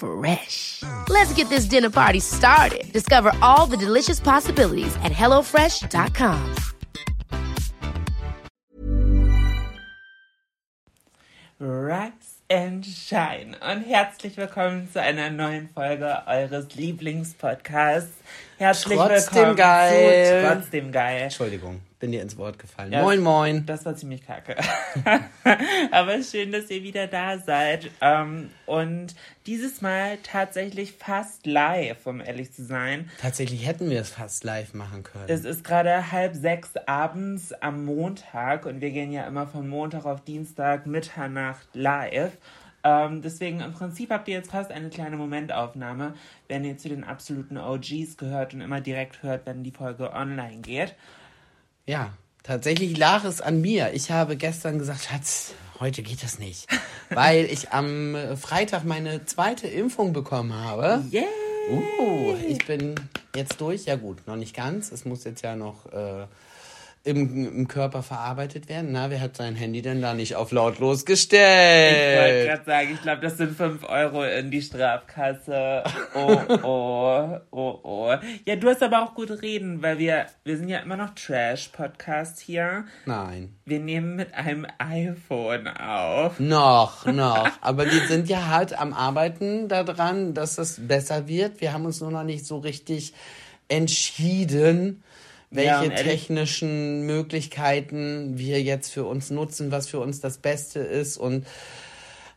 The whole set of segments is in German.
Fresh. Let's get this dinner party started. Discover all the delicious possibilities at hellofresh.com. Rise and Shine und herzlich willkommen zu einer neuen Folge eures Lieblingspodcasts. Herzlich Trotzdem willkommen geil. zu Trotzdem geil. Entschuldigung, bin dir ins Wort gefallen. Ja, moin, moin. Das war ziemlich kacke. Aber schön, dass ihr wieder da seid. Ähm, und dieses Mal tatsächlich fast live, um ehrlich zu sein. Tatsächlich hätten wir es fast live machen können. Es ist gerade halb sechs abends am Montag und wir gehen ja immer von Montag auf Dienstag Mitternacht live. Ähm, deswegen im Prinzip habt ihr jetzt fast eine kleine Momentaufnahme, wenn ihr zu den absoluten OGs gehört und immer direkt hört, wenn die Folge online geht. Ja, tatsächlich lag es an mir. Ich habe gestern gesagt, Schatz, heute geht das nicht. weil ich am Freitag meine zweite Impfung bekommen habe. Yeah! Uh, ich bin jetzt durch. Ja gut, noch nicht ganz. Es muss jetzt ja noch äh, im, im Körper verarbeitet werden. Na, wer hat sein Handy denn da nicht auf lautlos Ich wollte gestellt? gerade sagen, ich glaube, das sind 5 Euro in die Strafkasse. Oh, oh, oh, oh. Ja, du hast aber auch gut reden, weil wir, wir sind ja immer noch Trash-Podcast hier. Nein. Wir nehmen mit einem iPhone auf. Noch, noch. Aber wir sind ja halt am Arbeiten daran, dass es besser wird. Wir haben uns nur noch nicht so richtig entschieden, welche ehrlich- technischen Möglichkeiten wir jetzt für uns nutzen, was für uns das Beste ist. Und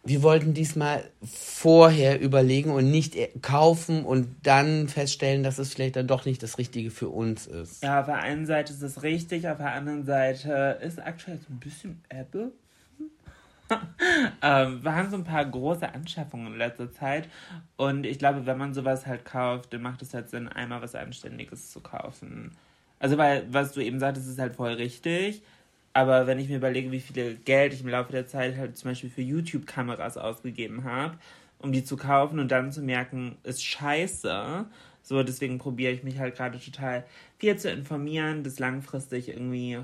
wir wollten diesmal vorher überlegen und nicht e- kaufen und dann feststellen, dass es vielleicht dann doch nicht das Richtige für uns ist. Ja, auf der einen Seite ist es richtig, auf der anderen Seite ist aktuell so ein bisschen Ebbe. ähm, wir haben so ein paar große Anschaffungen in letzter Zeit und ich glaube, wenn man sowas halt kauft, dann macht es halt Sinn, einmal was Anständiges zu kaufen. Also, weil, was du eben sagtest, ist halt voll richtig. Aber wenn ich mir überlege, wie viel Geld ich im Laufe der Zeit halt zum Beispiel für YouTube-Kameras ausgegeben habe, um die zu kaufen und dann zu merken, ist scheiße. So, deswegen probiere ich mich halt gerade total viel zu informieren, dass langfristig irgendwie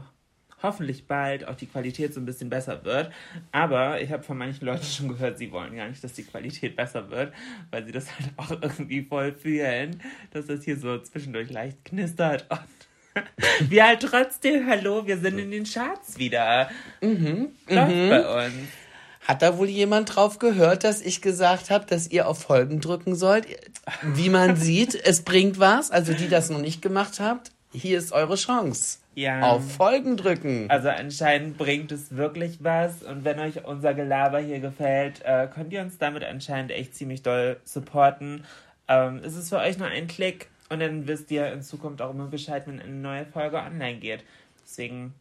hoffentlich bald auch die Qualität so ein bisschen besser wird. Aber ich habe von manchen Leuten schon gehört, sie wollen gar nicht, dass die Qualität besser wird, weil sie das halt auch irgendwie voll fühlen, dass das hier so zwischendurch leicht knistert wir halt trotzdem, hallo, wir sind in den Charts wieder. Mhm. Läuft bei uns. Hat da wohl jemand drauf gehört, dass ich gesagt habe, dass ihr auf Folgen drücken sollt? Wie man sieht, es bringt was. Also die das noch nicht gemacht habt, hier ist eure Chance. Ja. Auf Folgen drücken. Also anscheinend bringt es wirklich was und wenn euch unser Gelaber hier gefällt, äh, könnt ihr uns damit anscheinend echt ziemlich doll supporten. Ähm, es ist für euch nur ein Klick und dann wisst ihr in Zukunft auch immer Bescheid, wenn eine neue Folge online geht. Deswegen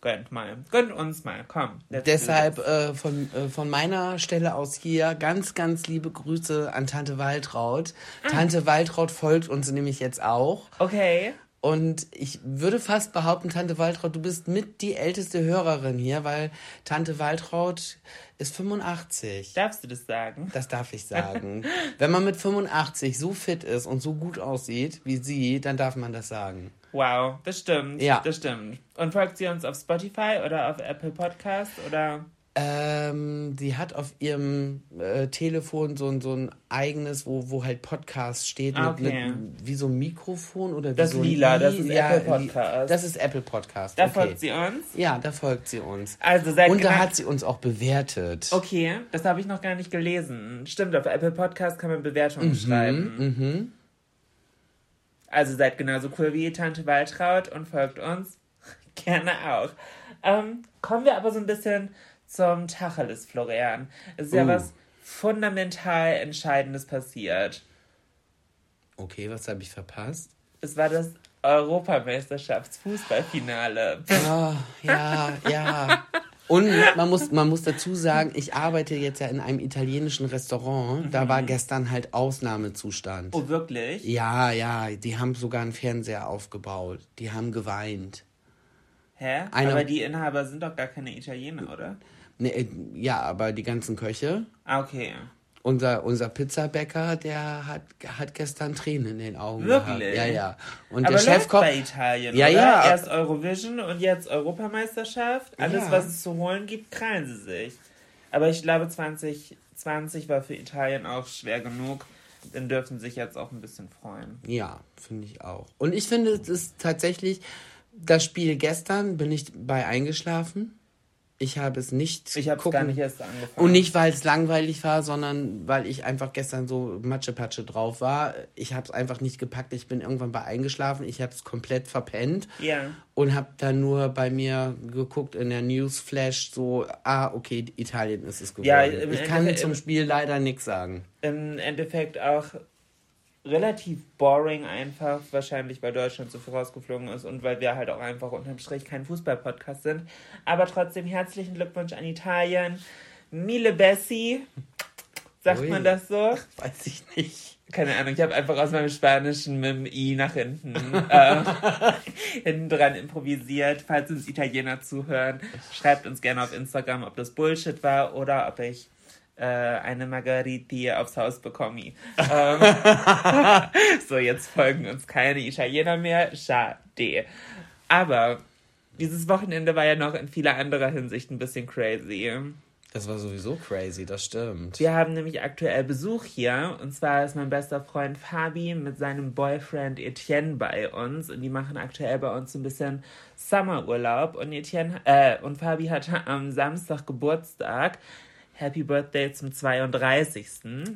gönnt mal, gönnt uns mal, komm. Deshalb äh, von, äh, von meiner Stelle aus hier ganz, ganz liebe Grüße an Tante Waltraud. Tante Waltraud folgt uns nämlich jetzt auch. Okay. Und ich würde fast behaupten, Tante Waltraud, du bist mit die älteste Hörerin hier, weil Tante Waltraud ist 85. Darfst du das sagen? Das darf ich sagen. Wenn man mit 85 so fit ist und so gut aussieht wie sie, dann darf man das sagen. Wow, das stimmt. Ja. Das stimmt. Und folgt sie uns auf Spotify oder auf Apple Podcast oder? Ähm, sie hat auf ihrem äh, Telefon so, ein- so ein eigenes, wo, wo halt Podcast steht, Ah, mit, okay. mit, wie so ein Mikrofon oder wie Das so Lila, das ist ja, Apple Podcast. Das ist Apple Podcast. Da okay. folgt sie uns. Ja, da folgt sie uns. Also seit Und da hat sie uns auch bewertet. Okay, das habe ich noch gar nicht gelesen. Stimmt, auf Apple Podcast kann man Bewertungen schreiben. Mhm. Also seid genauso cool wie Tante Waltraud und folgt uns. Gerne auch. Ähm, kommen wir aber so ein bisschen zum Tacheles, Florian. Es ist ja Oh. was fundamental Entscheidendes passiert. Okay, was habe ich verpasst? Es war das Europameisterschaftsfußballfinale. Ah, ja, ja. Und man muss, man muss dazu sagen, ich arbeite jetzt ja in einem italienischen Restaurant. Da war gestern halt Ausnahmezustand. Oh, wirklich? Ja, ja, die haben sogar einen Fernseher aufgebaut. Die haben geweint. Hä? Einer- Aber die Inhaber sind doch gar keine Italiener, oder? Ne, äh, ja, aber die ganzen Köche. Ah, okay. Unser, unser Pizzabäcker, der hat, hat gestern Tränen in den Augen Wirklich? gehabt. Ja, ja. Und Aber der Chefkoch. bei Italien, Ja, oder? ja. Erst Eurovision und jetzt Europameisterschaft. Alles, Ja. was es zu holen gibt, krallen sie sich. Aber ich glaube, 2020 war für Italien auch schwer genug. Dann dürfen sie sich jetzt auch ein bisschen freuen. Ja, finde ich auch. Und ich finde, es ist tatsächlich, das Spiel gestern bin ich bei eingeschlafen. Ich habe es nicht Ich habe gar nicht erst angefangen. Und nicht, weil es langweilig war, sondern weil ich einfach gestern so Matschepatsche drauf war. Ich habe es einfach nicht gepackt. Ich bin irgendwann bei eingeschlafen. Ich habe es komplett verpennt. Ja. Und habe dann nur bei mir geguckt in der Newsflash so, ah, okay, Italien ist es geworden. Ja, ich kann Endeffekt- zum Spiel leider nichts sagen. Im Endeffekt auch relativ boring einfach, wahrscheinlich weil Deutschland so viel rausgeflogen ist und weil wir halt auch einfach unterm Strich kein Fußball-Podcast sind. Aber trotzdem herzlichen Glückwunsch an Italien. Mille Bessi. Sagt Ui. man das so? Weiß ich nicht. Keine Ahnung, ich habe einfach aus meinem Spanischen mit dem I nach hinten, äh, hinten dran improvisiert. Falls uns Italiener zuhören, schreibt uns gerne auf Instagram, ob das Bullshit war oder ob ich eine Margariti aufs Haus bekomme. Ähm, so, jetzt folgen uns keine Italiener mehr. Schade. Aber dieses Wochenende war ja noch in vieler anderer Hinsicht ein bisschen crazy. Das war sowieso crazy, das stimmt. Wir haben nämlich aktuell Besuch hier. Und zwar ist mein bester Freund Fabi mit seinem Boyfriend Etienne bei uns. Und die machen aktuell bei uns ein bisschen Summerurlaub. Und Etienne, äh, und Fabi hatte am Samstag Geburtstag. Happy Birthday zum 32.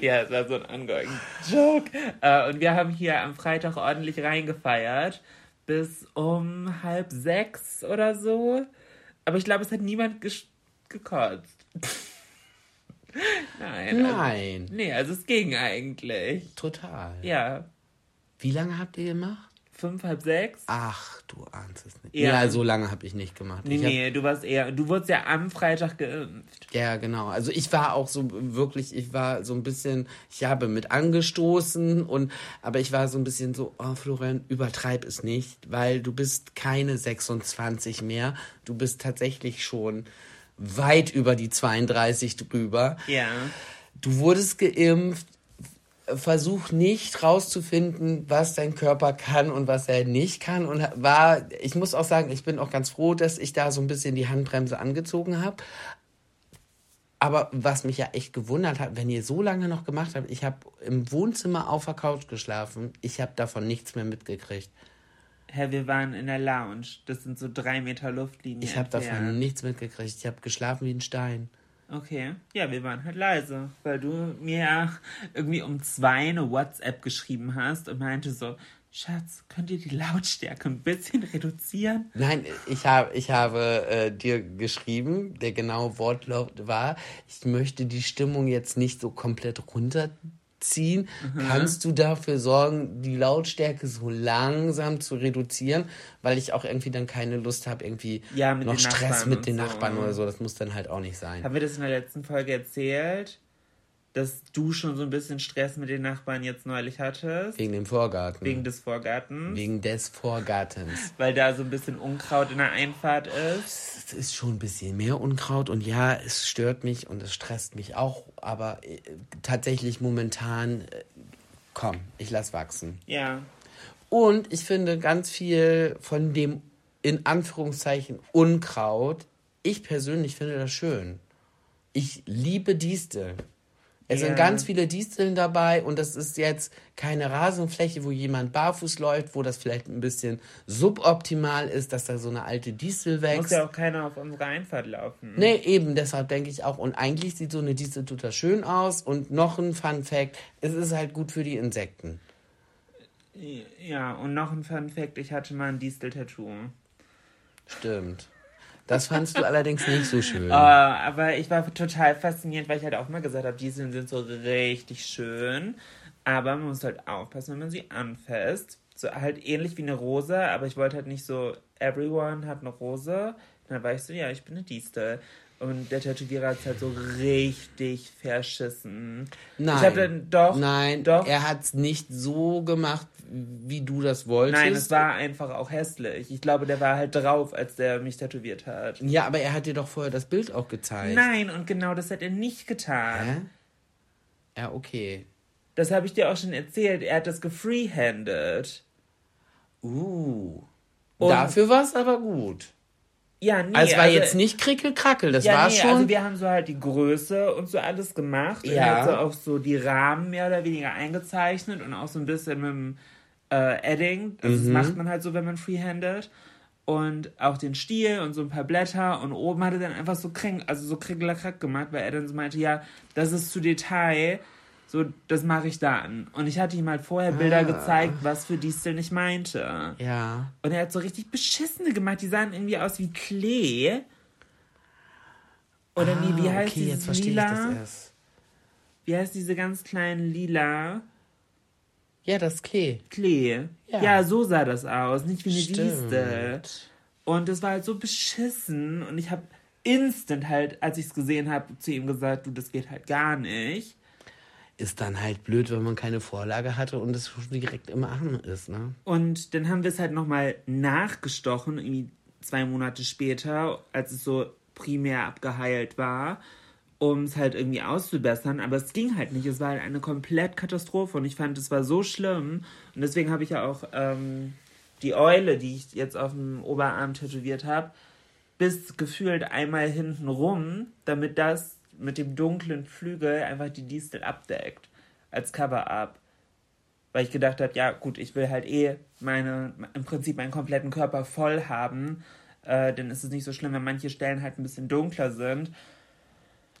ja, das war so ein ongoing Joke. Äh, und wir haben hier am Freitag ordentlich reingefeiert. Bis um halb sechs oder so. Aber ich glaube, es hat niemand gekotzt. Nein. Also, Nein, nee, also es ging eigentlich. total. Ja. Wie lange habt ihr gemacht? Fünf, halb sechs? Ach, du ahnst es nicht. Ja. Ja, so lange habe ich nicht gemacht. Nee, ich hab, nee, du warst eher, du wurdest ja am Freitag geimpft. Ja, genau. Also ich war auch so wirklich, ich war so ein bisschen, ich habe mit angestoßen und, aber ich war so ein bisschen so, oh Florian, übertreib es nicht, weil du bist keine 26 mehr. Du bist tatsächlich schon weit über die 32 drüber. Ja. Du wurdest geimpft. Versuch nicht rauszufinden, was dein Körper kann und was er nicht kann. Und war, ich muss auch sagen, ich bin auch ganz froh, dass ich da so ein bisschen die Handbremse angezogen habe. Aber was mich ja echt gewundert hat, wenn ihr so lange noch gemacht habt, ich habe im Wohnzimmer auf der Couch geschlafen, ich habe davon nichts mehr mitgekriegt. Hä, wir waren in der Lounge. Das sind so drei Meter Luftlinie. Ich habe davon nichts mitgekriegt. Ich habe geschlafen wie ein Stein. Okay. Ja, wir waren halt leise, weil du mir irgendwie um zwei eine WhatsApp geschrieben hast und meinte so, Schatz, könnt ihr die Lautstärke ein bisschen reduzieren? Nein, ich habe, ich habe äh, dir geschrieben, der genaue Wortlaut war, ich möchte die Stimmung jetzt nicht so komplett runterziehen. Kannst du dafür sorgen, die Lautstärke so langsam zu reduzieren, weil ich auch irgendwie dann keine Lust habe, irgendwie Ja, noch Stress Nachbarn mit den so. Nachbarn oder so. Das muss dann halt auch nicht sein. Haben wir das in der letzten Folge erzählt? Dass du schon so ein bisschen Stress mit den Nachbarn jetzt neulich hattest? Wegen dem Vorgarten. Wegen des Vorgartens? Wegen des Vorgartens. Weil da so ein bisschen Unkraut in der Einfahrt ist? Es ist schon ein bisschen mehr Unkraut und ja, es stört mich und es stresst mich auch, aber äh, tatsächlich momentan, äh, komm, ich lass wachsen. Ja. Und ich finde ganz viel von dem in Anführungszeichen Unkraut, ich persönlich finde das schön. Ich liebe Disteln. Es Ja. sind ganz viele Disteln dabei und das ist jetzt keine Rasenfläche, wo jemand barfuß läuft, wo das vielleicht ein bisschen suboptimal ist, dass da so eine alte Distel Muss wächst. ja auch keiner auf unserer Einfahrt laufen. Nee, eben, deshalb denke ich auch. Und eigentlich sieht so eine Distel total schön aus. Und noch ein Fun Fact, es ist halt gut für die Insekten. Ja, und noch ein Fun Fact, ich hatte mal ein Distel-Tattoo. Stimmt. Das fandst du allerdings nicht so schön. Uh, aber ich war total fasziniert, weil ich halt auch mal gesagt habe, Disteln sind so richtig schön. Aber man muss halt aufpassen, wenn man sie anfasst. So halt ähnlich wie eine Rose, aber ich wollte halt nicht so, everyone hat eine Rose. Dann war ich so, ja, ich bin eine Distel. Und der Tätowierer hat es halt so richtig verschissen. Nein. Ich hab dann doch. Nein, doch. er hat es nicht so gemacht, wie du das wolltest. Nein, es war einfach auch hässlich. Ich glaube, der war halt drauf, als der mich tätowiert hat. Ja, aber er hat dir doch vorher das Bild auch gezeigt. Nein, und genau das hat er nicht getan. Hä? Ja, okay. Das habe ich dir auch schon erzählt. Er hat das gefreehanded. Uh. Und- Dafür war es aber gut. Ja, nee. Also es war jetzt nicht krickelkrackel, das ja, war nee, schon. also wir haben so halt die Größe und so alles gemacht. Und Ja. er hat so auch so die Rahmen mehr oder weniger eingezeichnet und auch so ein bisschen mit dem äh, Edding. Also Mhm. das macht man halt so, wenn man freehandet. Und auch den Stiel und so ein paar Blätter und oben hat er dann einfach so kring, also so krickelakrack gemacht, weil er dann so meinte, ja, das ist zu Detail, so, das mache ich dann. Und ich hatte ihm halt vorher Bilder Ah. gezeigt, was für Distel ich meinte. ja. Und er hat so richtig beschissene gemacht. Die sahen irgendwie aus wie Klee. Oder nee, wie Ah, heißt okay, dieses lila? ich das erst. Wie heißt diese ganz kleinen lila? Ja, das Klee. Klee. Ja. Ja. so sah das aus. Nicht wie eine. Distel. Und es war halt so beschissen. Und ich habe instant halt, als ich es gesehen habe, zu ihm gesagt, du, das geht halt gar nicht. Ist dann halt blöd, wenn man keine Vorlage hatte und es direkt im Arm ist, ne? Und dann haben wir es halt nochmal nachgestochen, irgendwie zwei Monate später, als es so primär abgeheilt war, um es halt irgendwie auszubessern. Aber es ging halt nicht. Es war halt eine komplett Katastrophe und ich fand, es war so schlimm. Und deswegen habe ich ja auch ähm, die Eule, die ich jetzt auf dem Oberarm tätowiert habe, bis gefühlt einmal hinten rum, damit das mit dem dunklen Flügel einfach die Distel abdeckt. Als Cover-Up. Weil ich gedacht habe, ja gut, ich will halt eh meine, im Prinzip meinen kompletten Körper voll haben. Äh, dann ist es nicht so schlimm, wenn manche Stellen halt ein bisschen dunkler sind.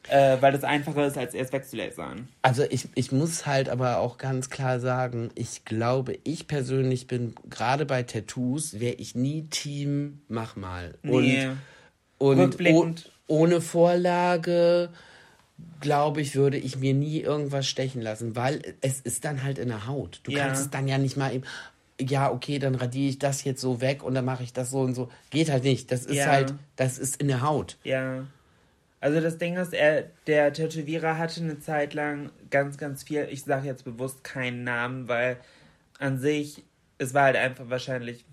Äh, weil das einfacher ist, als erst wegzulasern. Also ich, ich muss halt aber auch ganz klar sagen, ich glaube, ich persönlich bin gerade bei Tattoos, wäre ich nie Team, mach mal. Nee. Und, und oh, Rückblickend. Ohne Vorlage, glaube ich, würde ich mir nie irgendwas stechen lassen, weil es ist dann halt in der Haut. Du Ja. kannst es dann ja nicht mal eben, ja, okay, dann radiere ich das jetzt so weg und dann mache ich das so und so. Geht halt nicht. Das ist Ja. halt, das ist in der Haut. Ja. Also das Ding ist, er, der Tätowierer hatte eine Zeit lang ganz, ganz viel, ich sage jetzt bewusst keinen Namen, weil an sich, es war halt einfach wahrscheinlich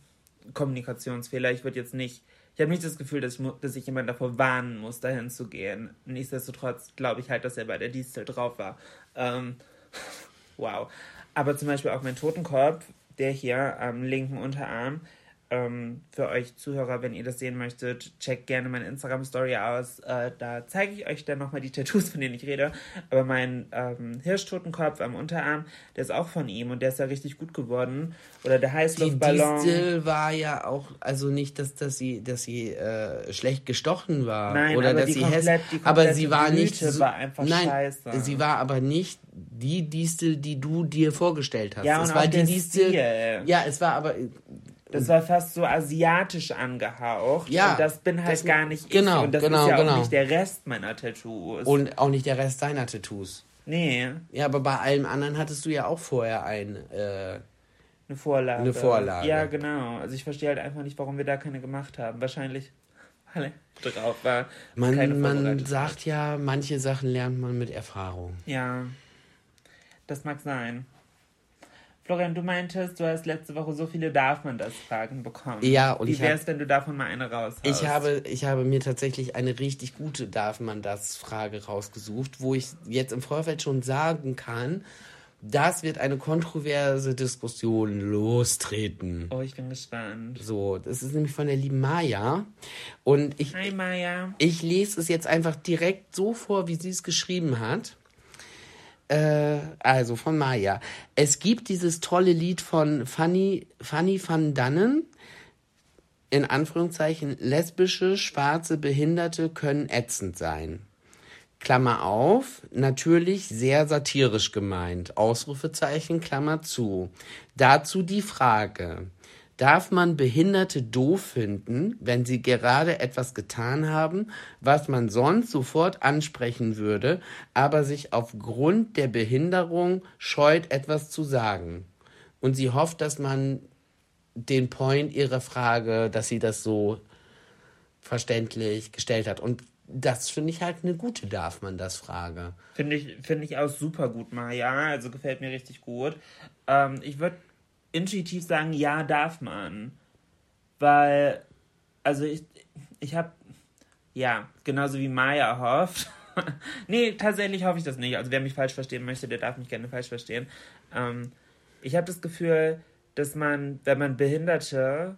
Kommunikationsfehler. Ich würde jetzt nicht, ich habe nicht das Gefühl, dass ich, dass ich jemanden davor warnen muss, dahin zu gehen. Nichtsdestotrotz glaube ich halt, dass er bei der Distel drauf war. Ähm, wow. Aber zum Beispiel auch mein Totenkopf, der hier am linken Unterarm, ähm, für euch Zuhörer, wenn ihr das sehen möchtet, checkt gerne meine Instagram-Story aus. Äh, da zeige ich euch dann nochmal die Tattoos, von denen ich rede. Aber mein ähm, Hirschtotenkopf am Unterarm, der ist auch von ihm und der ist ja richtig gut geworden. Oder der Die Heißluftballon. Distel war ja auch, also nicht, dass, dass sie, dass sie äh, schlecht gestochen war. Nein, oder dass die sie komplett- häss- die aber sie war nicht Blüte so, war einfach nein, scheiße. sie war aber nicht die Distel, die du dir vorgestellt hast. Ja, es war die Distel. Stil. Ja, es war aber Das war fast so asiatisch angehaucht. Ja, Und das bin halt das- gar nicht genau, ich. Und das genau, ist ja genau. auch nicht der Rest meiner Tattoos. und auch nicht der Rest deiner Tattoos. nee, Ja, aber bei allem anderen hattest du ja auch vorher ein. Äh, eine Vorlage. Eine Vorlage. Ja, genau. Also ich verstehe halt einfach nicht, warum wir da keine gemacht haben. Wahrscheinlich, weil er drauf war. man man sagt ja, manche Sachen lernt man mit Erfahrung. Ja, das mag sein. Florian, du meintest, du hast letzte Woche so viele Darf man das Fragen bekommen. Ja, und Wie wär's, hab- wenn du davon mal eine raus Ich habe, ich habe mir tatsächlich eine richtig gute Darf man das Frage rausgesucht, wo ich jetzt im Vorfeld schon sagen kann, das wird eine kontroverse Diskussion lostreten. Oh, ich bin gespannt. So, das ist nämlich von der lieben Maya. Und ich, Hi, Maya. ich lese es jetzt einfach direkt so vor, wie sie es geschrieben hat. Äh, also von Maya. Es gibt dieses tolle Lied von Fanny, Fanny van Dannen. In Anführungszeichen, lesbische, schwarze Behinderte können ätzend sein. Klammer auf, natürlich sehr satirisch gemeint. Ausrufezeichen, Klammer zu. Dazu die Frage. Darf man Behinderte doof finden, wenn sie gerade etwas getan haben, was man sonst sofort ansprechen würde, aber sich aufgrund der Behinderung scheut, etwas zu sagen? Und sie hofft, dass man den Point ihrer Frage, dass sie das so verständlich gestellt hat. Und das finde ich halt eine gute, darf man das Frage. Finde ich, find ich auch super gut, Maja. Also gefällt mir richtig gut. Ähm, ich würde intuitiv sagen, ja, darf man. Weil, also ich, ich habe, ja, genauso wie Maya hofft. nee, tatsächlich hoffe ich das nicht. Also wer mich falsch verstehen möchte, der darf mich gerne falsch verstehen. Ähm, ich habe das Gefühl, dass man, wenn man Behinderte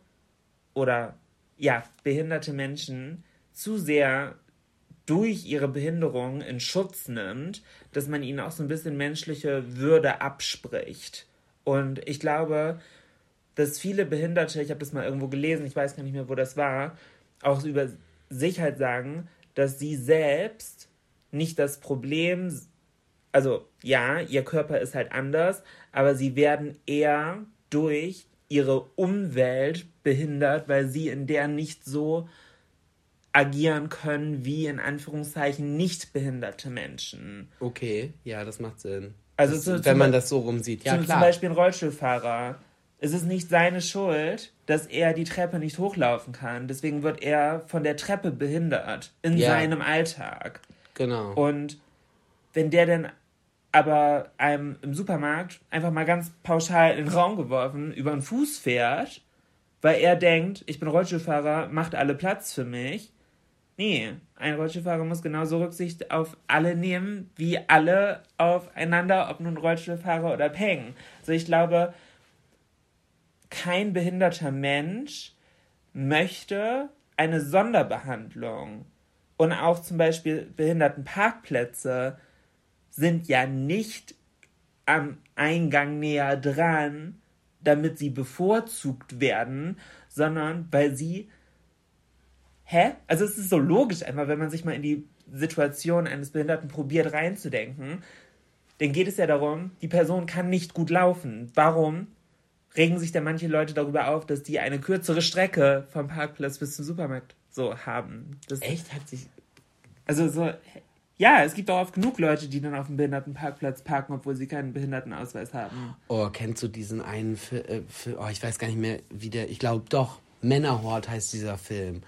oder ja, behinderte Menschen zu sehr durch ihre Behinderung in Schutz nimmt, dass man ihnen auch so ein bisschen menschliche Würde abspricht. Und ich glaube, dass viele Behinderte, ich habe das mal irgendwo gelesen, ich weiß gar nicht mehr, wo das war, auch über sich halt sagen, dass sie selbst nicht das Problem, also ja, ihr Körper ist halt anders, aber sie werden eher durch ihre Umwelt behindert, weil sie in der nicht so agieren können wie in Anführungszeichen nicht behinderte Menschen. Okay, ja, das macht Sinn. Also das, zu, wenn man das so rumsieht, ja zum, klar. Zum Beispiel ein Rollstuhlfahrer. Es ist nicht seine Schuld, dass er die Treppe nicht hochlaufen kann. Deswegen wird er von der Treppe behindert in ja. seinem Alltag. Genau. Und wenn der dann aber einem im Supermarkt einfach mal ganz pauschal in den Raum geworfen über den Fuß fährt, weil er denkt, ich bin Rollstuhlfahrer, macht alle Platz für mich, Nee, ein Rollstuhlfahrer muss genauso Rücksicht auf alle nehmen, wie alle aufeinander, ob nun Rollstuhlfahrer oder Peng. Also ich glaube, kein behinderter Mensch möchte eine Sonderbehandlung. Und auch zum Beispiel Behindertenparkplätze sind ja nicht am Eingang näher dran, damit sie bevorzugt werden, sondern weil sie hä? Also es ist so logisch einmal, wenn man sich mal in die Situation eines Behinderten probiert reinzudenken, dann geht es ja darum, die Person kann nicht gut laufen. Warum regen sich denn manche Leute darüber auf, dass die eine kürzere Strecke vom Parkplatz bis zum Supermarkt so haben? Das Echt? Hat sich. Also so. Ja, es gibt auch oft genug Leute, die dann auf dem Behindertenparkplatz parken, obwohl sie keinen Behindertenausweis haben. Oh, kennst du diesen einen Film? Äh, oh, ich weiß gar nicht mehr, wie der. Ich glaube doch. Männerhort heißt dieser Film.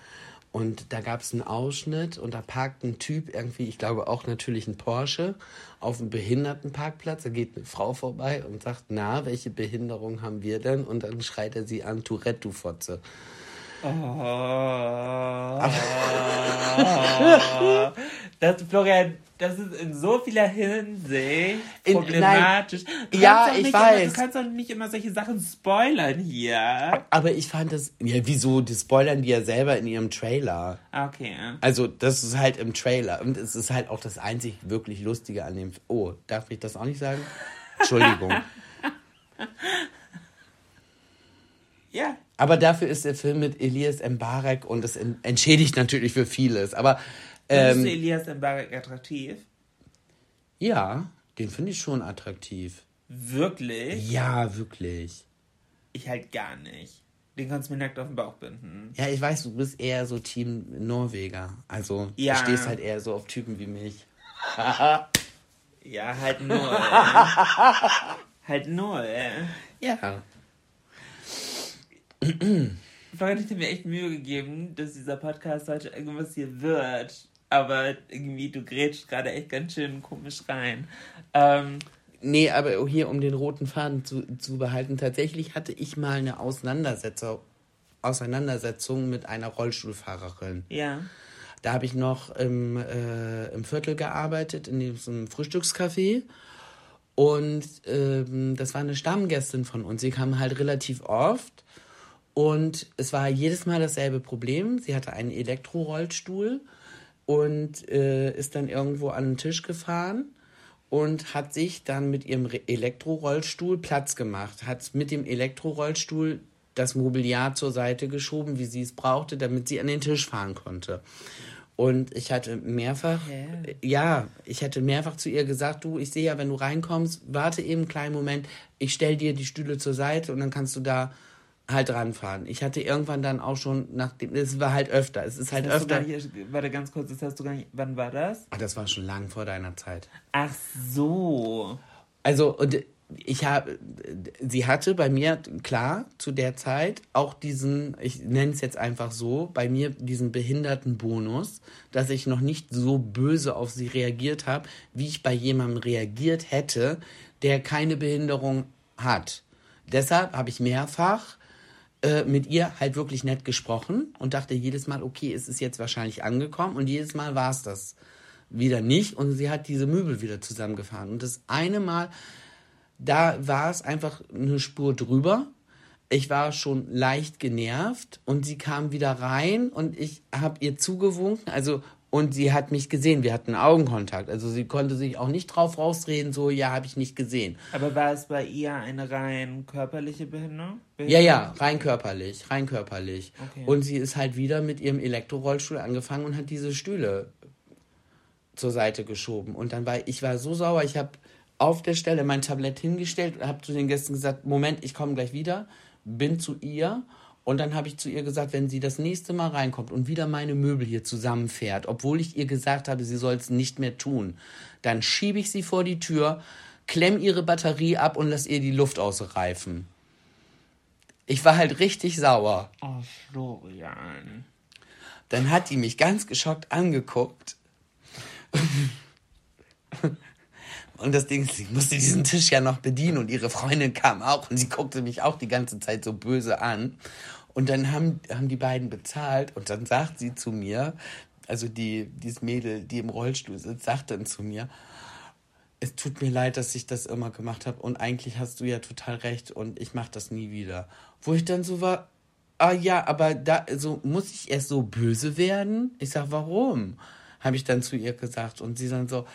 Und da gab es einen Ausschnitt und da parkt ein Typ irgendwie, ich glaube auch natürlich ein Porsche, auf einem Behindertenparkplatz. Da geht eine Frau vorbei und sagt, na, welche Behinderung haben wir denn? Und dann schreit er sie an, Tourette, du Fotze. Oh. das, Florian, das ist in so vieler Hinsicht problematisch. In, ja, ich weiß. Immer, du kannst doch nicht immer solche Sachen spoilern hier. Aber ich fand das. Ja, wieso? Die spoilern die ja selber in ihrem Trailer. Ah, okay. Also, das ist halt im Trailer. Und es ist halt auch das einzig wirklich Lustige an dem. Oh, darf ich das auch nicht sagen? Entschuldigung. ja. Aber dafür ist der Film mit Elias Mbarek und es entschädigt natürlich für vieles. Aber. Ähm, Findest du Elias Mbarek attraktiv? Ja, den finde ich schon attraktiv. Wirklich? Ja, wirklich. Ich halt gar nicht. Den kannst du mir nackt auf den Bauch binden. Ja, ich weiß, du bist eher so Team Norweger. Also, ja. du stehst halt eher so auf Typen wie mich. ja, halt null. halt null. Ja. Florian hat mir echt Mühe gegeben, dass dieser Podcast heute irgendwas hier wird. Aber irgendwie, du grätschst gerade echt ganz schön komisch rein. Ähm, nee, aber hier, um den roten Faden zu, zu behalten, tatsächlich hatte ich mal eine Auseinandersetzung, Auseinandersetzung mit einer Rollstuhlfahrerin. Ja. Da habe ich noch im, äh, im Viertel gearbeitet, in diesem Frühstückscafé. Und ähm, das war eine Stammgästin von uns. Sie kam halt relativ oft. Und es war jedes Mal dasselbe Problem. Sie hatte einen Elektrorollstuhl und äh, ist dann irgendwo an den Tisch gefahren und hat sich dann mit ihrem Elektrorollstuhl Platz gemacht, hat mit dem Elektrorollstuhl das Mobiliar zur Seite geschoben, wie sie es brauchte, damit sie an den Tisch fahren konnte. Und ich hatte mehrfach, Hä? ja, ich hatte mehrfach zu ihr gesagt, du, ich sehe ja, wenn du reinkommst, warte eben einen kleinen Moment, ich stell dir die Stühle zur Seite und dann kannst du da halt ranfahren. Ich hatte irgendwann dann auch schon, nachdem, es war halt öfter, es ist halt du öfter. nicht, warte ganz kurz, das hast du gar nicht, wann war das? Ah, das war schon lang vor deiner Zeit. Ach so. Also, und ich habe, sie hatte bei mir, klar, zu der Zeit auch diesen, ich nenne es jetzt einfach so, bei mir diesen Behindertenbonus, dass ich noch nicht so böse auf sie reagiert habe, wie ich bei jemandem reagiert hätte, der keine Behinderung hat. Deshalb habe ich mehrfach äh, mit ihr halt wirklich nett gesprochen und dachte jedes Mal, okay, es ist jetzt wahrscheinlich angekommen und jedes Mal war es das wieder nicht und sie hat diese Möbel wieder zusammengefahren. Und das eine Mal, da war es einfach eine Spur drüber. Ich war schon leicht genervt und sie kam wieder rein und ich habe ihr zugewunken, also und sie hat mich gesehen, wir hatten Augenkontakt. Also sie konnte sich auch nicht drauf rausreden, so ja, habe ich nicht gesehen. Aber war es bei ihr eine rein körperliche Behinderung? Ja, ja, rein körperlich, rein körperlich. Okay. Und sie ist halt wieder mit ihrem Elektrorollstuhl angefangen und hat diese Stühle zur Seite geschoben. Und dann war ich war so sauer, ich habe auf der Stelle mein Tablett hingestellt und habe zu den Gästen gesagt, Moment, ich komme gleich wieder, bin zu ihr und dann habe ich zu ihr gesagt, wenn sie das nächste Mal reinkommt und wieder meine Möbel hier zusammenfährt, obwohl ich ihr gesagt habe, sie soll es nicht mehr tun, dann schiebe ich sie vor die Tür, klemm ihre Batterie ab und lass ihr die Luft ausreifen. Ich war halt richtig sauer. Oh, Florian. Dann hat die mich ganz geschockt angeguckt. Und das Ding ist, ich musste diesen Tisch ja noch bedienen und ihre Freundin kam auch und sie guckte mich auch die ganze Zeit so böse an. Und dann haben, haben die beiden bezahlt und dann sagt sie zu mir, also die, dieses Mädel, die im Rollstuhl sitzt, sagt dann zu mir, es tut mir leid, dass ich das immer gemacht habe und eigentlich hast du ja total recht und ich mache das nie wieder. Wo ich dann so war, ah ja, aber da so muss ich erst so böse werden? Ich sag, warum? Habe ich dann zu ihr gesagt und sie dann so,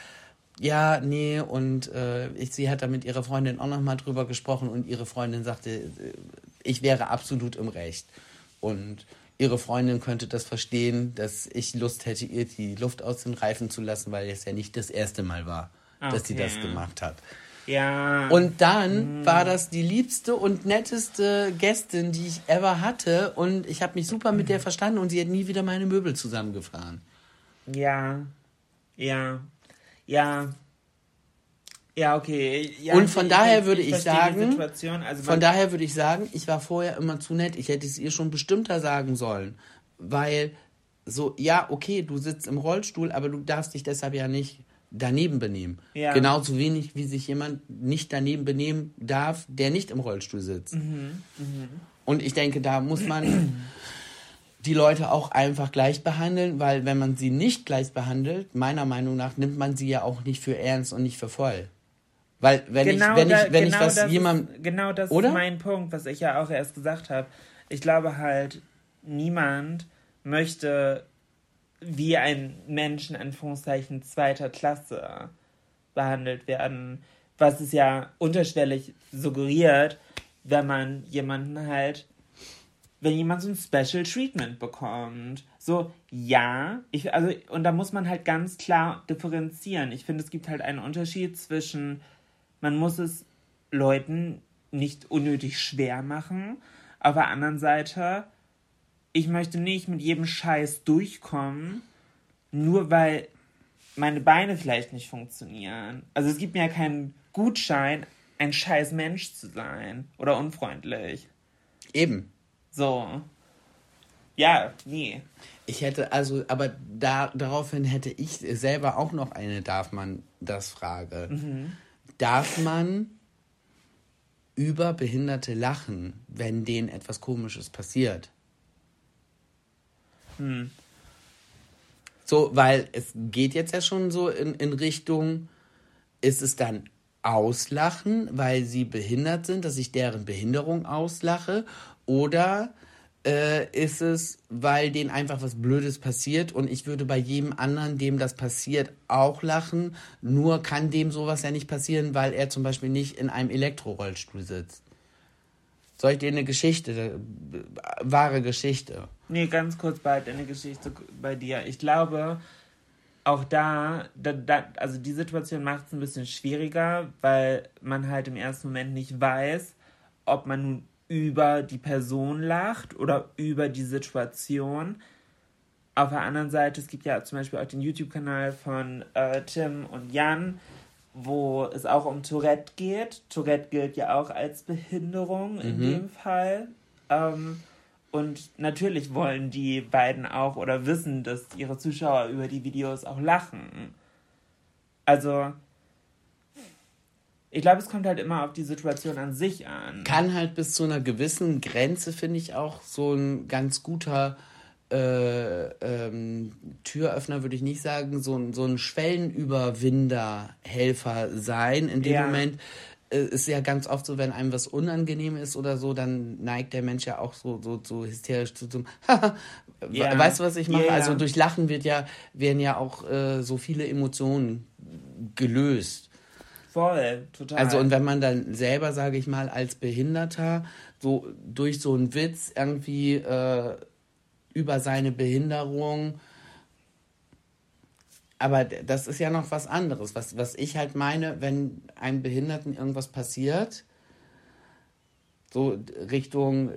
ja, nee und äh, ich, sie hat da mit ihrer Freundin auch noch mal drüber gesprochen und ihre Freundin sagte, äh, ich wäre absolut im Recht und ihre Freundin könnte das verstehen, dass ich Lust hätte, ihr die Luft aus den Reifen zu lassen, weil es ja nicht das erste Mal war, dass sie Okay. das gemacht hat. Ja. Und dann war das die liebste und netteste Gästin, die ich ever hatte. Und ich habe mich super mit der verstanden und sie hat nie wieder meine Möbel zusammengefahren. Ja. Ja. Ja. Ja, okay. Ja, Und von ich- daher ich- würde ich ich sagen. Also Von daher würde ich sagen, ich war vorher immer zu nett. Ich hätte es ihr schon bestimmter sagen sollen. Weil so, ja, okay, du sitzt im Rollstuhl, aber du darfst dich deshalb ja nicht daneben benehmen. Ja. Genauso wenig, wie sich jemand nicht daneben benehmen darf, der nicht im Rollstuhl sitzt. Mhm, Und ich denke, da muss man die Leute auch einfach gleich behandeln, weil wenn man sie nicht gleich behandelt, meiner Meinung nach, nimmt man sie ja auch nicht für ernst und nicht für voll. Weil wenn genau ich, wenn da, ich, wenn genau ich was ist, genau das Oder? ist mein Punkt, was ich ja auch erst gesagt habe. Ich glaube halt, niemand möchte wie ein Mensch in Anführungszeichen zweiter Klasse behandelt werden, was es ja unterschwellig suggeriert, wenn man jemanden halt, wenn jemand so ein Special Treatment bekommt. So, ja, ich, also, und da muss man halt ganz klar differenzieren. Ich finde, es gibt halt einen Unterschied zwischen, man muss es Leuten nicht unnötig schwer machen, auf der anderen Seite, ich möchte nicht mit jedem Scheiß durchkommen, nur weil meine Beine vielleicht nicht funktionieren. Also es gibt mir ja keinen Gutschein, ein scheiß Mensch zu sein oder unfreundlich. eben. So. Ja, nee. Ich hätte also, aber da, daraufhin hätte ich selber auch noch eine, darf man das Frage. Darf man über Behinderte lachen, wenn denen etwas Komisches passiert? So, weil es geht jetzt ja schon so in, in Richtung, ist es dann auslachen, weil sie behindert sind, dass ich deren Behinderung auslache? Oder äh, ist es, weil denen einfach was Blödes passiert und ich würde bei jedem anderen, dem das passiert, auch lachen, nur kann dem sowas ja nicht passieren, weil er zum Beispiel nicht in einem Elektrorollstuhl sitzt. Soll ich dir eine Geschichte, äh, wahre Geschichte? Nee, ganz kurz bei deiner Geschichte bei dir. Ich glaube, auch da, da, da also die Situation macht es ein bisschen schwieriger, weil man halt im ersten Moment nicht weiß, ob man nun über die Person lacht oder über die Situation. Auf der anderen Seite, es gibt ja zum Beispiel auch den YouTube-Kanal von äh, Tim und Jan, wo es auch um Tourette geht. Tourette gilt ja auch als Behinderung in Mhm. dem Fall. Ähm, und natürlich wollen die beiden auch oder wissen, dass ihre Zuschauer über die Videos auch lachen. Also, ich glaube, es kommt halt immer auf die Situation an sich an. Kann halt bis zu einer gewissen Grenze, finde ich, auch so ein ganz guter äh, ähm, Türöffner, würde ich nicht sagen, so, ein- so ein Schwellenüberwinder, Helfer sein. In dem Ja. Moment ist ja ganz oft so, wenn einem was unangenehm ist oder so, dann neigt der Mensch ja auch so, so, so hysterisch zu zum Ja. Weißt du, was ich? Ja, ja. Also durch Lachen wird ja, werden ja auch äh, so viele Emotionen gelöst. Voll, total. Also und wenn man dann selber, sage ich mal, als Behinderter so durch so einen Witz irgendwie äh, über seine Behinderung, aber das ist ja noch was anderes. Was, was ich halt meine, wenn einem Behinderten irgendwas passiert, so Richtung,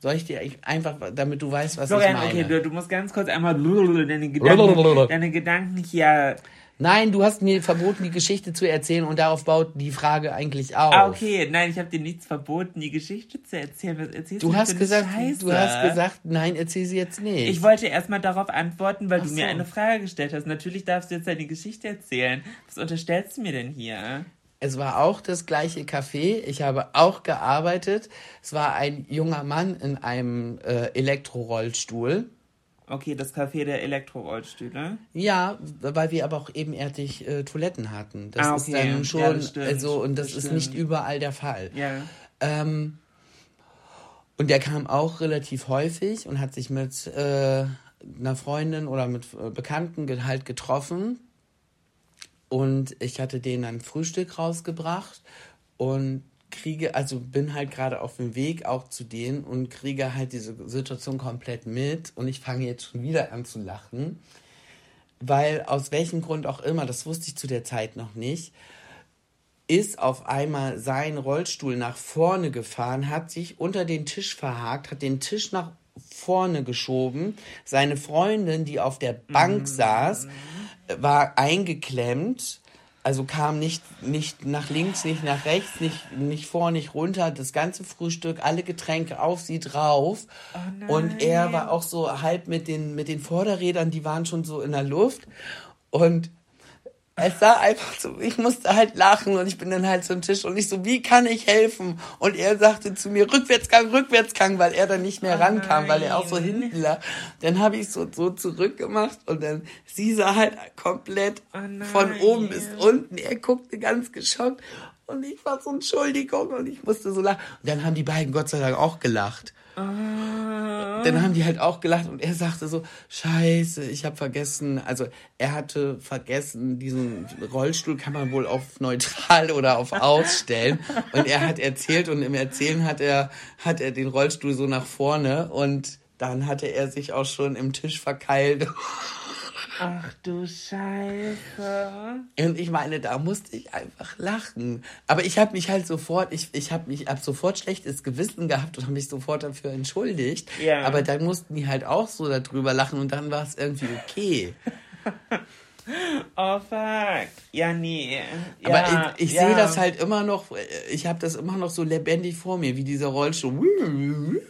soll ich dir ich- einfach, damit du weißt, was Florian, ich meine. okay, du, du musst ganz kurz einmal deine Gedanken, deine Gedanken hier. Nein, du hast mir verboten, die Geschichte zu erzählen und darauf baut die Frage eigentlich auf. Ah, okay, nein, ich habe dir nichts verboten, die Geschichte zu erzählen. Was erzählst Du mir hast gesagt, Scheiße? du hast gesagt, nein, erzähl sie jetzt nicht. Ich wollte erstmal darauf antworten, weil Ach du mir so. eine Frage gestellt hast. Natürlich darfst du jetzt deine Geschichte erzählen. Was unterstellst du mir denn hier? es war auch das gleiche Café. Ich habe auch gearbeitet. Es war ein junger Mann in einem äh, Elektrorollstuhl. Okay, das Café der Elektrorollstühle. Ja, weil wir aber auch ebenerdig äh, Toiletten hatten. Das Ah, ist okay. dann schon, Ja, stimmt. also und das, Das ist nicht überall der Fall. Ja. Ähm, und der kam auch relativ häufig und hat sich mit äh, einer Freundin oder mit äh, Bekannten halt getroffen. Und ich hatte denen dann Frühstück rausgebracht und kriege, also bin halt gerade auf dem Weg auch zu denen und kriege halt diese Situation komplett mit und ich fange jetzt schon wieder an zu lachen, weil aus welchem Grund auch immer, das wusste ich zu der Zeit noch nicht, ist auf einmal sein Rollstuhl nach vorne gefahren, hat sich unter den Tisch verhakt, hat den Tisch nach vorne geschoben. Seine Freundin, die auf der Bank saß, war eingeklemmt. Also kam nicht, nicht nach links, nicht nach rechts, nicht, nicht vor, nicht runter. Das ganze Frühstück, alle Getränke auf sie drauf. und er war auch so halb mit den, mit den Vorderrädern, die waren schon so in der Luft. Und es sah einfach so, ich musste halt lachen und ich bin dann halt zum Tisch und ich so, wie kann ich helfen? Und er sagte zu mir, Rückwärtsgang, Rückwärtsgang, weil er dann nicht mehr rankam, weil er auch so hinten lag. Dann habe ich so, so zurückgemacht und dann, sie sah halt komplett nein. von oben bis unten. Er guckte ganz geschockt und ich war so, Entschuldigung und ich musste so lachen. Und dann haben die beiden Gott sei Dank auch gelacht. Dann haben die halt auch gelacht und er sagte so, scheiße, ich habe vergessen, also er hatte vergessen, diesen Rollstuhl kann man wohl auf neutral oder auf ausstellen und er hat erzählt und im Erzählen hat er, hat er den Rollstuhl so nach vorne und dann hatte er sich auch schon im Tisch verkeilt. Ach du Scheiße. Und ich meine, da musste ich einfach lachen. Aber ich habe mich halt sofort, ich, ich habe mich ab sofort schlechtes Gewissen gehabt und habe mich sofort dafür entschuldigt. Ja. Aber dann mussten die halt auch so darüber lachen und dann war es irgendwie okay. Oh fuck. Ja, nee. Aber ja, ich, ich ja. sehe das halt immer noch, ich habe das immer noch so lebendig vor mir, wie dieser Rollstuhl.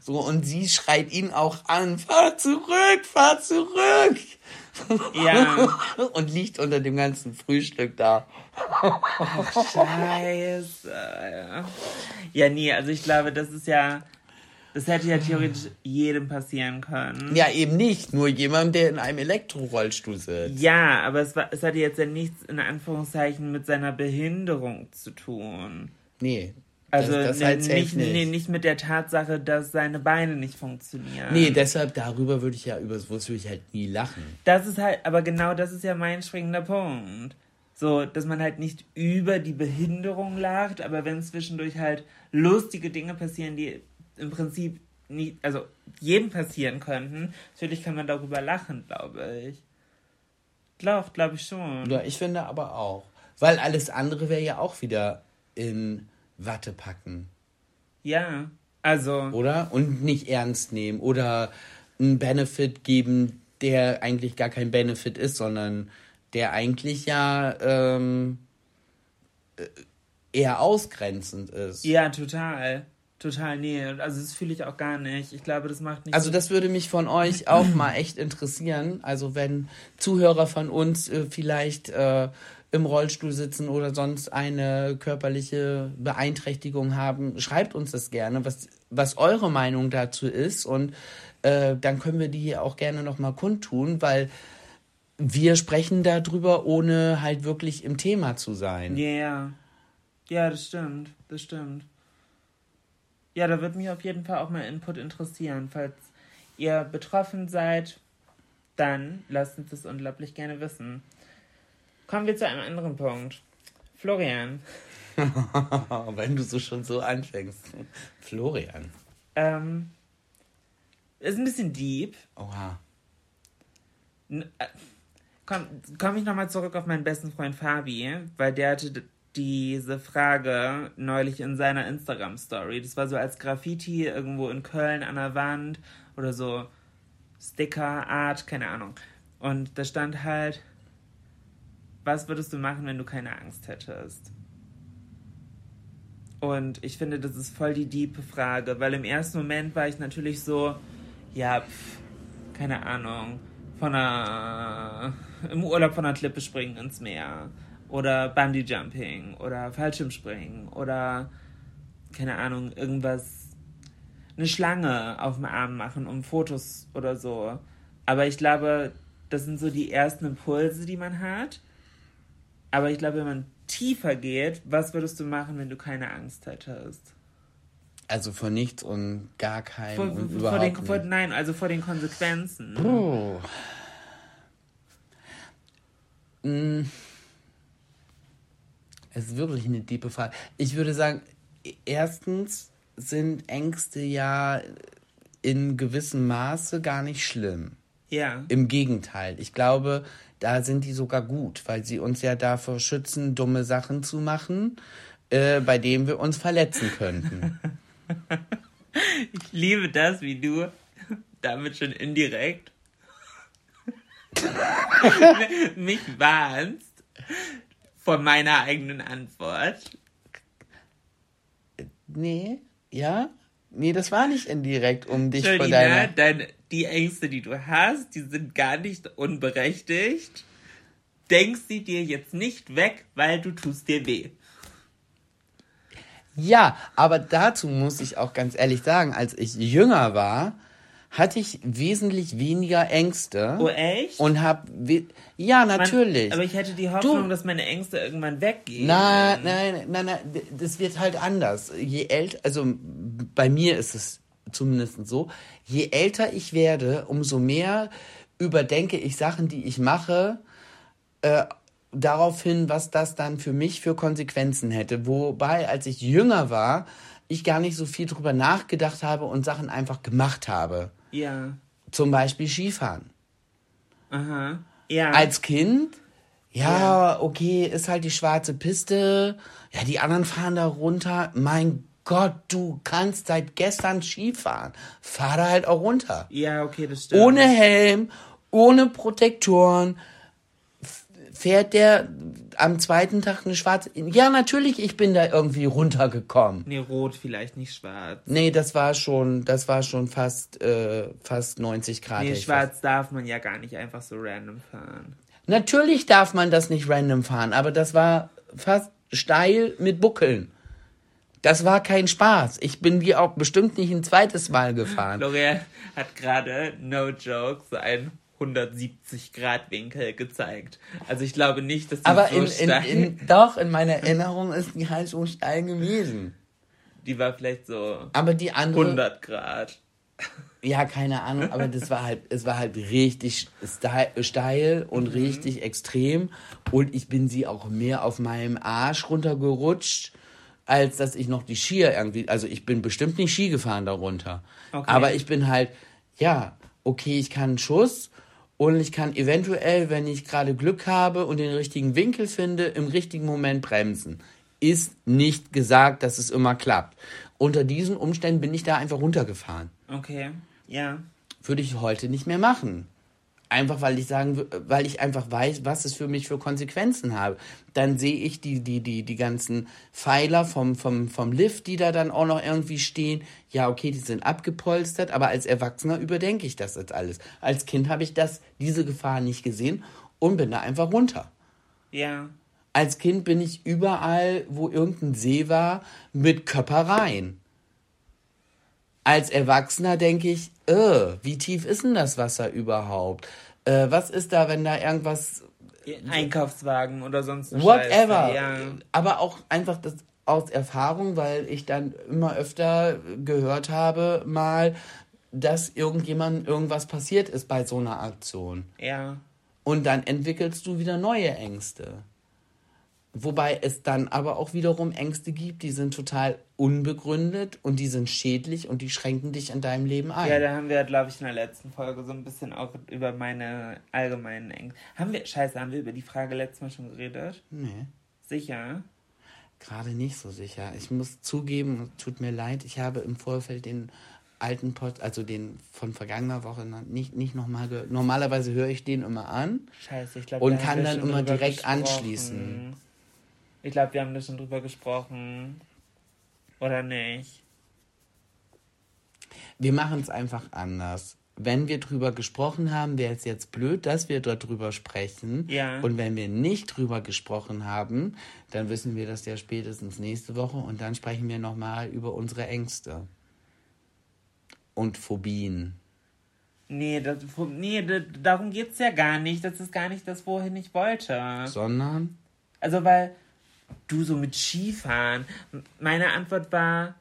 So, und sie schreit ihn auch an, fahr zurück, fahr zurück. Ja. Und liegt unter dem ganzen Frühstück da. Scheiße. Ja, nee, also ich glaube, das ist ja. Das hätte ja theoretisch jedem passieren können. Ja, eben nicht. Nur jemand, der in einem Elektrorollstuhl sitzt. Ja, aber es, war, es hatte jetzt ja nichts in Anführungszeichen mit seiner Behinderung zu tun. Nee. Also das, das ne, halt nicht, nicht. Nee, nicht mit der Tatsache, dass seine Beine nicht funktionieren. Nee, deshalb darüber würde ich ja, über würde ich halt nie lachen. Das ist halt, aber genau das ist ja mein springender Punkt. So, dass man halt nicht über die Behinderung lacht, aber wenn zwischendurch halt lustige Dinge passieren, die im Prinzip nie, also jedem passieren könnten, natürlich kann man darüber lachen, glaube ich. Doch, glaube ich schon. Ja, ich finde aber auch. Weil alles andere wäre ja auch wieder in Watte packen. Ja, also. Oder? Und nicht ernst nehmen. Oder einen Benefit geben, der eigentlich gar kein Benefit ist, sondern der eigentlich ja ähm, äh, eher ausgrenzend ist. Ja, total. Total, nee. Also das fühle ich auch gar nicht. Ich glaube, das macht nicht. Also so das würde mich von euch auch mal echt interessieren. Also wenn Zuhörer von uns äh, vielleicht äh, im Rollstuhl sitzen oder sonst eine körperliche Beeinträchtigung haben, schreibt uns das gerne, was, was eure Meinung dazu ist. Und äh, dann können wir die hier auch gerne nochmal kundtun, weil wir sprechen darüber, ohne halt wirklich im Thema zu sein. Ja, yeah. ja, das stimmt. Das stimmt. Ja, da würde mich auf jeden Fall auch mal Input interessieren. Falls ihr betroffen seid, dann lasst uns das unglaublich gerne wissen. Kommen wir zu einem anderen Punkt. Florian. Wenn du so schon so anfängst. Florian. Ähm, ist ein bisschen deep. Oha. N äh, Komme komm ich nochmal zurück auf meinen besten Freund Fabi, weil der hatte diese Frage neulich in seiner Instagram-Story. Das war so als Graffiti irgendwo in Köln an der Wand oder so Sticker, Art, keine Ahnung. Und da stand halt, was würdest du machen, wenn du keine Angst hättest? Und ich finde, das ist voll die diepe Frage, weil im ersten Moment war ich natürlich so, ja, pf, keine Ahnung, von einer, im Urlaub von einer Klippe springen ins Meer oder Bungee Jumping oder Fallschirmspringen oder keine Ahnung, irgendwas, eine Schlange auf dem Arm machen, um Fotos oder so. Aber ich glaube, das sind so die ersten Impulse, die man hat. Aber ich glaube, wenn man tiefer geht, was würdest du machen, wenn du keine Angst hättest? Also vor nichts und gar keinem vor, und vor überhaupt den, vor, Nein, also vor den Konsequenzen. Oh. Mm. Es ist wirklich eine tiefe Frage. Ich würde sagen, erstens sind Ängste ja in gewissem Maße gar nicht schlimm. Ja. Im Gegenteil. Ich glaube, da sind die sogar gut, weil sie uns ja davor schützen, dumme Sachen zu machen, äh, bei denen wir uns verletzen könnten. Ich liebe das, wie du damit schon indirekt mich warnst vor meiner eigenen Antwort. Nee, ja? Nee, das war nicht indirekt, um dich Jolina, deiner... dein, die Ängste, die du hast, die sind gar nicht unberechtigt. Denk sie dir jetzt nicht weg, weil du tust dir weh. Ja, aber dazu muss ich auch ganz ehrlich sagen, als ich jünger war, hatte ich wesentlich weniger Ängste. Oh, echt? Und hab... Ja, natürlich. Aber ich hätte die Hoffnung, Du- dass meine Ängste irgendwann weggehen. Nein, nein, nein, nein, das wird halt anders. Je älter, also bei mir ist es zumindest so, je älter ich werde, umso mehr überdenke ich Sachen, die ich mache, äh, darauf hin, was das dann für mich für Konsequenzen hätte. Wobei, als ich jünger war, ich gar nicht so viel drüber nachgedacht habe und Sachen einfach gemacht habe. Ja. Zum Beispiel Skifahren. Aha. Ja. Als Kind, ja, okay, ist halt die schwarze Piste. Ja, die anderen fahren da runter. Mein Gott, du kannst seit gestern Skifahren. Fahr da halt auch runter. ja, okay, das stimmt. Ohne Helm, ohne Protektoren. Fährt der am zweiten Tag eine schwarze. Ja, natürlich, ich bin da irgendwie runtergekommen. Nee, rot vielleicht, nicht schwarz. Nee, das war schon, das war schon fast, äh, fast 90 Grad. Nee, schwarz darf man ja gar nicht einfach so random fahren. Natürlich darf man das nicht random fahren, aber das war fast steil mit Buckeln. Das war kein Spaß. Ich bin die auch bestimmt nicht ein zweites Mal gefahren. L'Oreal hat gerade, no joke, so einen 170-Grad-Winkel gezeigt. Also ich glaube nicht, dass die Aber so in, in, steil... in, doch, in meiner Erinnerung ist die halt so steil gewesen. die war vielleicht so Aber die andere. 100 Grad. Ja, keine Ahnung, aber das war halt, es war halt richtig steil und richtig extrem. Und ich bin sie auch mehr auf meinem Arsch runtergerutscht. als dass ich noch die Skier irgendwie, also ich bin bestimmt nicht Ski gefahren darunter. Okay. Aber ich bin halt, ja, okay, ich kann einen Schuss und ich kann eventuell, wenn ich gerade Glück habe und den richtigen Winkel finde, im richtigen Moment bremsen. Ist nicht gesagt, dass es immer klappt. Unter diesen Umständen bin ich da einfach runtergefahren. Okay, ja. Würde ich heute nicht mehr machen. Einfach weil ich sagen, weil ich einfach weiß, was es für mich für Konsequenzen habe. Dann sehe ich die, die, die, die ganzen Pfeiler vom, vom, vom Lift, die da dann auch noch irgendwie stehen. Ja, okay, die sind abgepolstert, aber als Erwachsener überdenke ich das jetzt alles. Als Kind habe ich das, diese Gefahr nicht gesehen und bin da einfach runter. Ja. Als Kind bin ich überall, wo irgendein See war, mit Köppereien. Als Erwachsener denke ich, äh, wie tief ist denn das Wasser überhaupt? Äh, was ist da, wenn da irgendwas, Einkaufswagen oder sonst eine whatever. Ja. Aber auch einfach das aus Erfahrung, weil ich dann immer öfter gehört habe, mal, dass irgendjemandem irgendwas passiert ist bei so einer Aktion. Ja. Und dann entwickelst du wieder neue Ängste. Wobei es dann aber auch wiederum Ängste gibt, die sind total unbegründet und die sind schädlich und die schränken dich in deinem Leben ein. Ja, da haben wir, glaube ich, in der letzten Folge so ein bisschen auch über meine allgemeinen Ängste. Haben wir, scheiße, haben wir über die Frage letztes Mal schon geredet? nee, Sicher? gerade nicht so sicher. Ich muss zugeben, tut mir leid, ich habe im Vorfeld den alten Pod, also den von vergangener Woche nicht, nicht nochmal gehört. Normalerweise höre ich den immer an. Scheiße, ich glaube, Und kann dann immer direkt anschließen. Ich glaube, wir haben da schon drüber gesprochen. Oder nicht? Wir machen es einfach anders. Wenn wir drüber gesprochen haben, wäre es jetzt blöd, dass wir darüber sprechen. Ja. Und wenn wir nicht drüber gesprochen haben, dann wissen wir das ja spätestens nächste Woche und dann sprechen wir nochmal über unsere Ängste. Und Phobien. Nee, das, nee das, darum geht's ja gar nicht. Das ist gar nicht das, wohin ich wollte. Sondern, Also, weil du so mit Skifahren, meine Antwort war,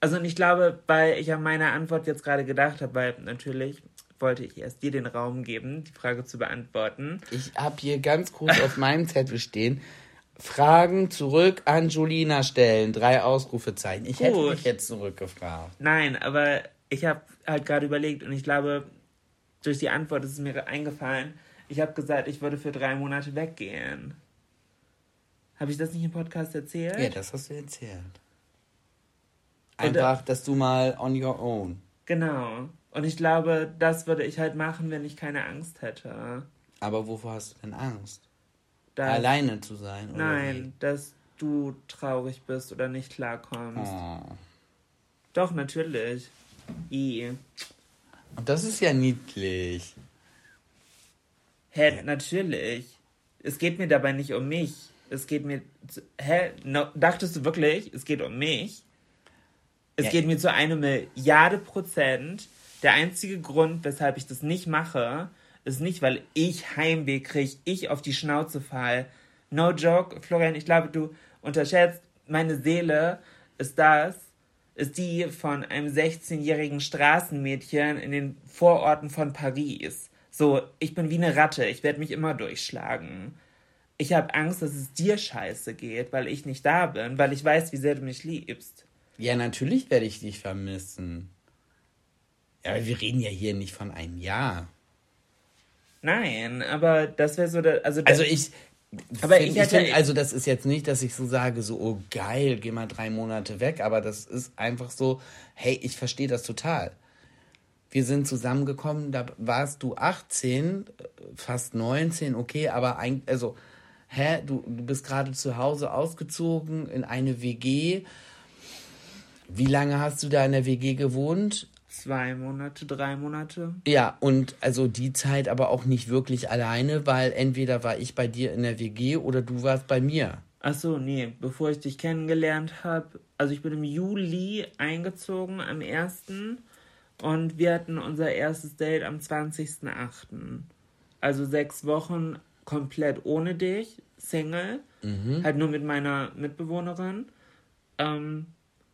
also und ich glaube, weil ich an meine Antwort jetzt gerade gedacht habe, weil natürlich wollte ich erst dir den Raum geben, die Frage zu beantworten. ich habe hier ganz groß auf meinem Zettel stehen, Fragen zurück an Julina stellen. Drei Ausrufezeichen. Ich hätte Gut. mich jetzt zurückgefragt. Nein, aber ich habe halt gerade überlegt und ich glaube, durch die Antwort ist es mir eingefallen. Ich habe gesagt, ich würde für drei Monate weggehen. Habe ich das nicht im Podcast erzählt? Ja, das hast du erzählt. Und, äh, Einfach, dass du mal on your own. Genau. Und ich glaube, das würde ich halt machen, wenn ich keine Angst hätte. Aber wovor hast du denn Angst? Dass, Alleine zu sein? Oder Nein, dass du traurig bist oder nicht Wie? klarkommst. Oh. Doch, natürlich. I. Und das ist ja niedlich. Hä, natürlich. Es geht mir dabei nicht um mich. Es geht mir. Zu, hä? No, dachtest du wirklich, es geht um mich? Es Ja. geht mir zu einer Milliarde Prozent. Der einzige Grund, weshalb ich das nicht mache, ist nicht, weil ich Heimweh kriege, ich auf die Schnauze fall. No joke, Florian, ich glaube, du unterschätzt, meine Seele ist das, ist die von einem 16-jährigen Straßenmädchen in den Vororten von Paris. So, ich bin wie eine Ratte, ich werde mich immer durchschlagen. Ich habe Angst, dass es dir scheiße geht, weil ich nicht da bin, weil ich weiß, wie sehr du mich liebst. Ja, natürlich werde ich dich vermissen. Ja, aber wir reden ja hier nicht von einem Jahr. Nein, aber das wäre so, der, also, Also ich. Aber find- ich hätte- find, also das ist jetzt nicht, dass ich so sage, so, oh geil, geh mal drei Monate weg, aber das ist einfach so, hey, ich verstehe das total. Wir sind zusammengekommen, da warst du 18, äh, fast 19, okay, aber ein, also, hä, du, du bist gerade zu Hause ausgezogen in eine WG. Wie lange hast du da in der WG gewohnt? zwei Monate, drei Monate. Ja, und also die Zeit aber auch nicht wirklich alleine, weil entweder war ich bei dir in der WG oder du warst bei mir. Ach so, nee, bevor ich dich kennengelernt habe, also ich bin im Juli eingezogen, am 1. Und wir hatten unser erstes Date am 20.08. Also sechs Wochen komplett ohne dich, Single, halt nur mit meiner Mitbewohnerin. Ähm,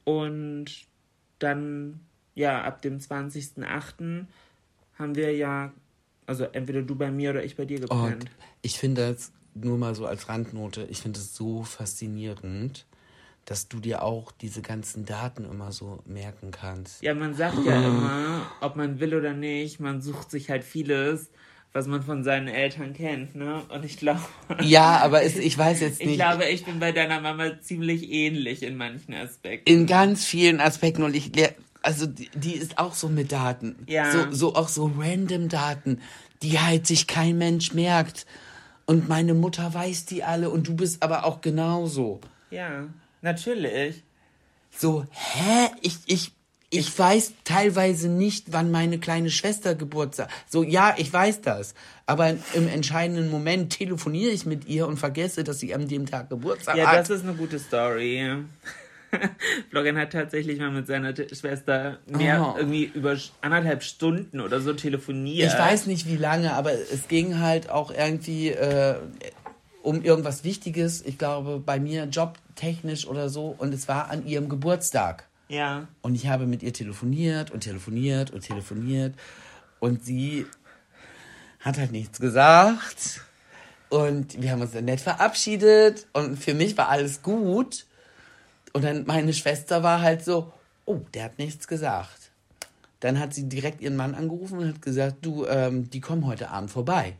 und dann, ja, ab dem 20.08. haben wir ja, also entweder du bei mir oder ich bei dir Und gepennt. ich finde das nur mal so als Randnote, ich finde es so faszinierend, dass du dir auch diese ganzen Daten immer so merken kannst. Ja, man sagt ja immer, ob man will oder nicht, man sucht sich halt vieles, was man von seinen Eltern kennt, ne? Und ich glaube. Ja, aber es, ich weiß jetzt nicht. Ich glaube, ich bin bei deiner Mama ziemlich ähnlich in manchen Aspekten. In ganz vielen Aspekten und ich also die, die ist auch so mit Daten. Ja. So, so auch so random Daten, die halt sich kein Mensch merkt. Und meine Mutter weiß die alle und du bist aber auch genauso. Ja, natürlich. So, hä? Ich, ich, ich weiß teilweise nicht, wann meine kleine Schwester Geburtstag. So, ja, ich weiß das. Aber im entscheidenden Moment telefoniere ich mit ihr und vergesse, dass sie an dem Tag Geburtstag Ja, hat. das ist eine gute Story. Florian hat tatsächlich mal mit seiner Schwester mehr Oh. irgendwie über anderthalb Stunden oder so telefoniert. Ich weiß nicht wie lange, aber es ging halt auch irgendwie äh, um irgendwas Wichtiges. Ich glaube, bei mir jobtechnisch oder so. Und es war an ihrem Geburtstag. Ja. Und ich habe mit ihr telefoniert und telefoniert und telefoniert. Und sie hat halt nichts gesagt. Und wir haben uns dann nett verabschiedet. Und für mich war alles gut. Und dann meine Schwester war halt so, oh, der hat nichts gesagt. Dann hat sie direkt ihren Mann angerufen und hat gesagt, du, ähm, die kommen heute Abend vorbei.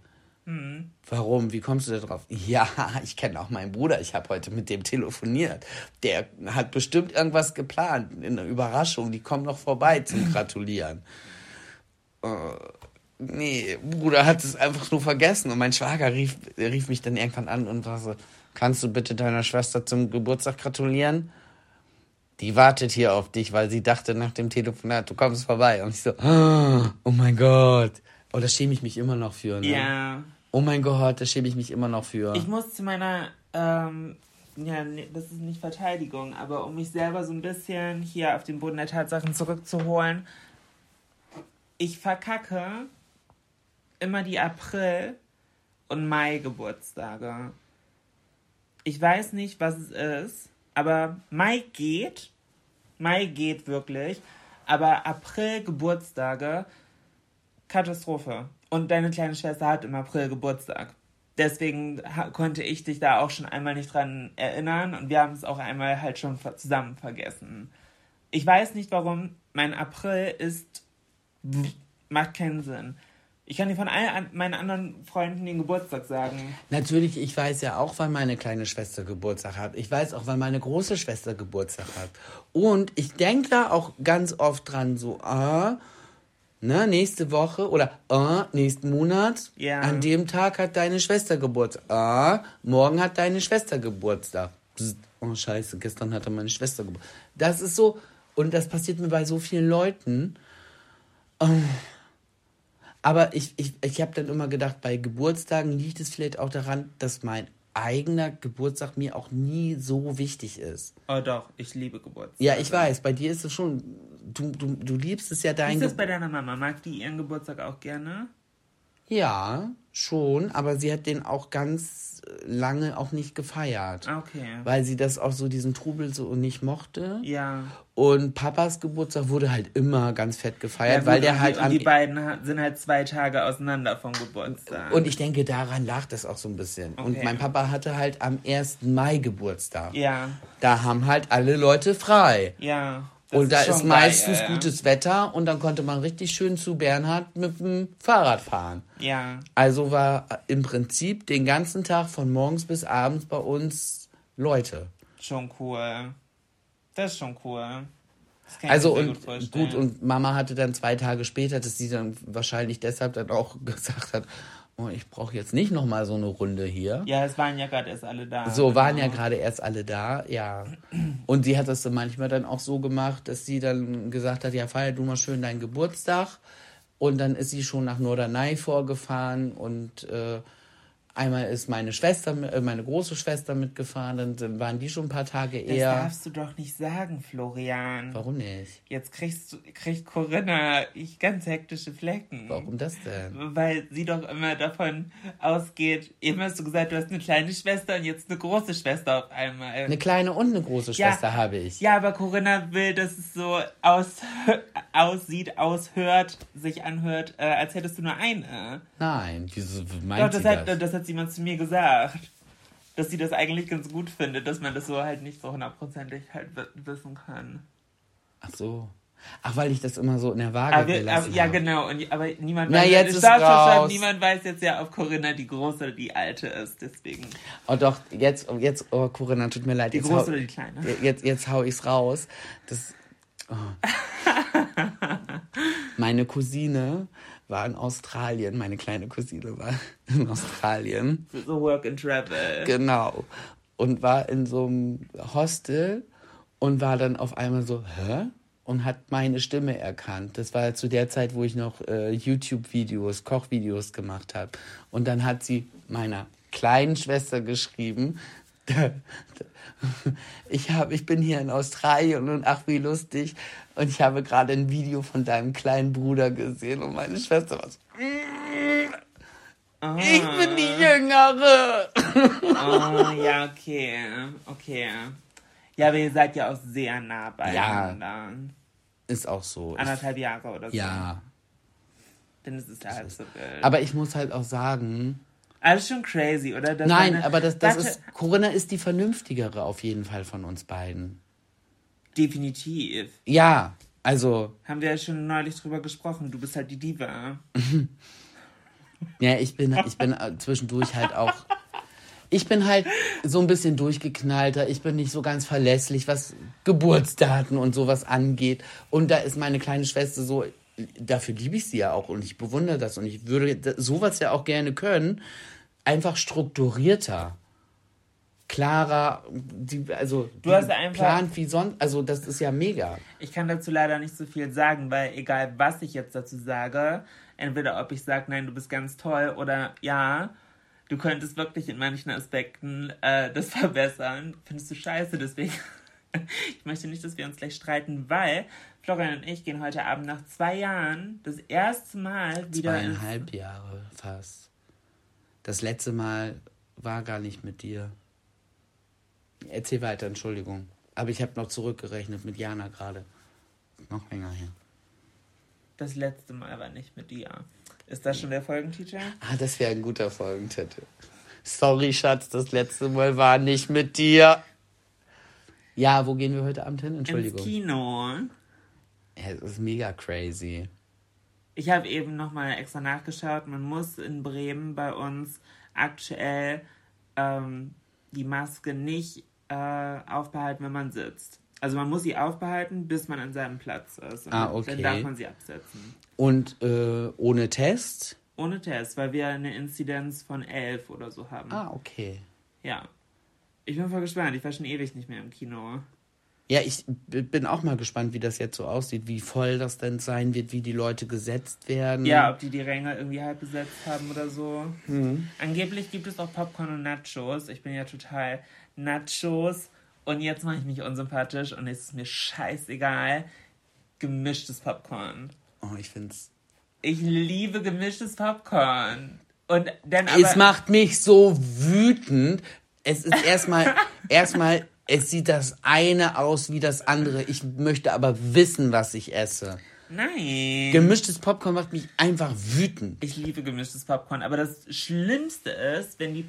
Warum? Wie kommst du da drauf? Ja, ich kenne auch meinen Bruder. Ich habe heute mit dem telefoniert. Der hat bestimmt irgendwas geplant. Eine Überraschung. Die kommen noch vorbei zum Gratulieren. Äh, nee, Bruder hat es einfach nur vergessen. Und mein Schwager rief, rief mich dann irgendwann an und war so, kannst du bitte deiner Schwester zum Geburtstag gratulieren? Die wartet hier auf dich, weil sie dachte nach dem Telefonat, du kommst vorbei. Und ich so, oh mein Gott. Oh, da schäme ich mich immer noch für. Ne? Ja. Oh mein Gott, da schäme ich mich immer noch für. Ich muss zu meiner, ähm, ja, nee, das ist nicht Verteidigung, aber um mich selber so ein bisschen hier auf den Boden der Tatsachen zurückzuholen, ich verkacke immer die April- und Mai-Geburtstage. Ich weiß nicht, was es ist, aber Mai geht. Mai geht wirklich. Aber April-Geburtstage, Katastrophe. Und deine kleine Schwester hat im April Geburtstag. Deswegen konnte ich dich da auch schon einmal nicht dran erinnern und wir haben es auch einmal halt schon zusammen vergessen. Ich weiß nicht warum, mein April ist. macht keinen Sinn. Ich kann dir von allen an- meinen anderen Freunden den Geburtstag sagen. Natürlich, ich weiß ja auch, wann meine kleine Schwester Geburtstag hat. Ich weiß auch, wann meine große Schwester Geburtstag hat. Und ich denke da auch ganz oft dran, so, ah, ne, nächste Woche oder ah, nächsten Monat, Ja. an dem Tag hat deine Schwester Geburtstag. Ah, morgen hat deine Schwester Geburtstag. Psst, oh, scheiße, gestern hatte meine Schwester Geburtstag. Das ist so, und das passiert mir bei so vielen Leuten. Aber ich, ich, ich habe dann immer gedacht, bei Geburtstagen liegt es vielleicht auch daran, dass mein eigener Geburtstag mir auch nie so wichtig ist. Oh doch, ich liebe Geburtstag. Ja, ich weiß, bei dir ist es schon, du, du, du liebst es ja Wie dein ist das bei Geburtstag. deiner Mama? Mag die ihren Geburtstag auch gerne? Ja, schon, aber sie hat den auch ganz lange auch nicht gefeiert. Okay. Weil sie das auch so, diesen Trubel so nicht mochte. Ja. Und Papas Geburtstag wurde halt immer ganz fett gefeiert, Ja, weil der und halt die, und die beiden sind halt zwei Tage auseinander vom Geburtstag. Und ich denke, daran lag das auch so ein bisschen. Und Okay. mein Papa hatte halt am 1. Mai Geburtstag. ja, Da haben halt alle Leute frei. ja. Das und da ist schon meistens geil. gutes Wetter und dann konnte man richtig schön zu Bernhard mit dem Fahrrad fahren. Ja, Also war im Prinzip den ganzen Tag von morgens bis abends bei uns Leute. schon cool. Das ist schon cool. Also und vorstellen. gut, und Mama hatte dann zwei Tage später, dass sie dann wahrscheinlich deshalb dann auch gesagt hat, oh, ich brauche jetzt nicht nochmal so eine Runde hier. Ja, es waren ja gerade erst alle da. So waren ja genau. gerade erst alle da, ja. Und sie hat das dann manchmal dann auch so gemacht, dass sie dann gesagt hat, ja, feier du mal schön deinen Geburtstag. Und dann ist sie schon nach Norderney vorgefahren und äh, einmal ist meine Schwester, äh, meine große Schwester mitgefahren, dann waren die schon ein paar Tage Das eher. darfst du doch nicht sagen, Florian. Warum nicht? Jetzt kriegst du, kriegt Corinna ich ganz hektische Flecken. Warum das denn? Weil sie doch immer davon ausgeht, eben hast du gesagt, du hast eine kleine Schwester und jetzt eine große Schwester auf einmal. Eine kleine und eine große Ja. Schwester habe ich. Ja, aber Corinna will, dass es so aus, aussieht, aushört, sich anhört, äh, als hättest du nur eine. Nein, wieso Doch, meint das sie hat, das? das hat jemand zu mir gesagt. dass sie das eigentlich ganz gut findet, dass man das so halt nicht so hundertprozentig halt wissen kann. Ach so. Ach, weil ich das immer so in der Waage aber, gelassen aber, Ja, habe. genau. Und, aber niemand Na, weiß, jetzt ist darf schon raus. niemand weiß jetzt ja, ob Corinna die große oder die alte ist. Deswegen. Oh doch, jetzt, jetzt, oh Corinna, tut mir leid. Die jetzt große hau, oder die kleine? Jetzt, jetzt hau ich's raus. Das, oh. Meine Cousine war in Australien, meine kleine Cousine war in Australien. So Work and Travel. Genau. Und war in so einem Hostel und war dann auf einmal so, hä? Und hat meine Stimme erkannt. Das war zu der Zeit, wo ich noch äh, YouTube-Videos, Kochvideos gemacht habe. Und dann hat sie meiner kleinen Schwester geschrieben, ich, hab, ich bin hier in Australien und ach, wie lustig. Und ich habe gerade ein Video von deinem kleinen Bruder gesehen und meine Schwester war so, ich bin die Jüngere. Oh, ja, okay. Okay. Ja, aber ihr seid ja auch sehr nah beieinander. Ist auch so. Anderthalb Jahre oder so. ja. Dann ist es ja halb so wild. Aber ich muss halt auch sagen, Alles schon crazy, oder? Dass nein, eine- aber das, das Warte, ist, Corinna ist die vernünftigere auf jeden Fall von uns beiden. Definitiv. Ja, also, Haben wir ja schon neulich drüber gesprochen. Du bist halt die Diva. ja, ich bin, ich bin äh, zwischendurch halt auch, ich bin halt so ein bisschen durchgeknallter, ich bin nicht so ganz verlässlich, was Geburtsdaten und sowas angeht. Und da ist meine kleine Schwester so, dafür liebe ich sie ja auch und ich bewundere das und ich würde sowas ja auch gerne können, einfach strukturierter. Klarer, die, also Du hast einfach- plant wie sonst, also das ist ja mega. Ich kann dazu leider nicht so viel sagen, weil egal was ich jetzt dazu sage, entweder ob ich sage, nein, du bist ganz toll oder ja, du könntest wirklich in manchen Aspekten äh, das verbessern, findest du scheiße. Deswegen, ich möchte nicht, dass wir uns gleich streiten, weil Florian und ich gehen heute Abend nach zwei Jahren das erste Mal wieder Zweieinhalb Jahre fast. Das letzte Mal war gar nicht mit dir. Erzähl weiter, Entschuldigung. Aber ich habe noch zurückgerechnet mit Jana gerade. Noch länger her. Das letzte Mal war nicht mit dir. Ist das schon der Folgentitel? Ah, das wäre ein guter Folgentitel. Sorry, Schatz, das letzte Mal war nicht mit dir. Ja, wo gehen wir heute Abend hin? Entschuldigung. Ins Kino. Ja, das ist mega crazy. Ich habe eben nochmal extra nachgeschaut. Man muss in Bremen bei uns aktuell ähm, die Maske nicht äh, aufbehalten, wenn man sitzt. Also man muss sie aufbehalten, bis man an seinem Platz ist. Und Ah, okay. Dann darf man sie absetzen. Und äh, ohne Test? Ohne Test, weil wir eine Inzidenz von 11 oder so haben. Ah, okay. Ja. Ich bin voll gespannt. Ich war schon ewig nicht mehr im Kino. Ja, ich bin auch mal gespannt, wie das jetzt so aussieht, wie voll das denn sein wird, wie die Leute gesetzt werden. Ja, ob die die Ränge irgendwie halb besetzt haben oder so. Mhm. Angeblich gibt es auch Popcorn und Nachos. Ich bin ja total Nachos. Und jetzt mache ich mich unsympathisch und es ist mir scheißegal. Gemischtes Popcorn. Oh, ich find's. Ich liebe gemischtes Popcorn. Und dann aber... es macht mich so wütend. Es ist erstmal, erstmal, es sieht das eine aus wie das andere. Ich möchte aber wissen, was ich esse. Nein. Gemischtes Popcorn macht mich einfach wütend. Ich liebe gemischtes Popcorn, aber das Schlimmste ist, wenn die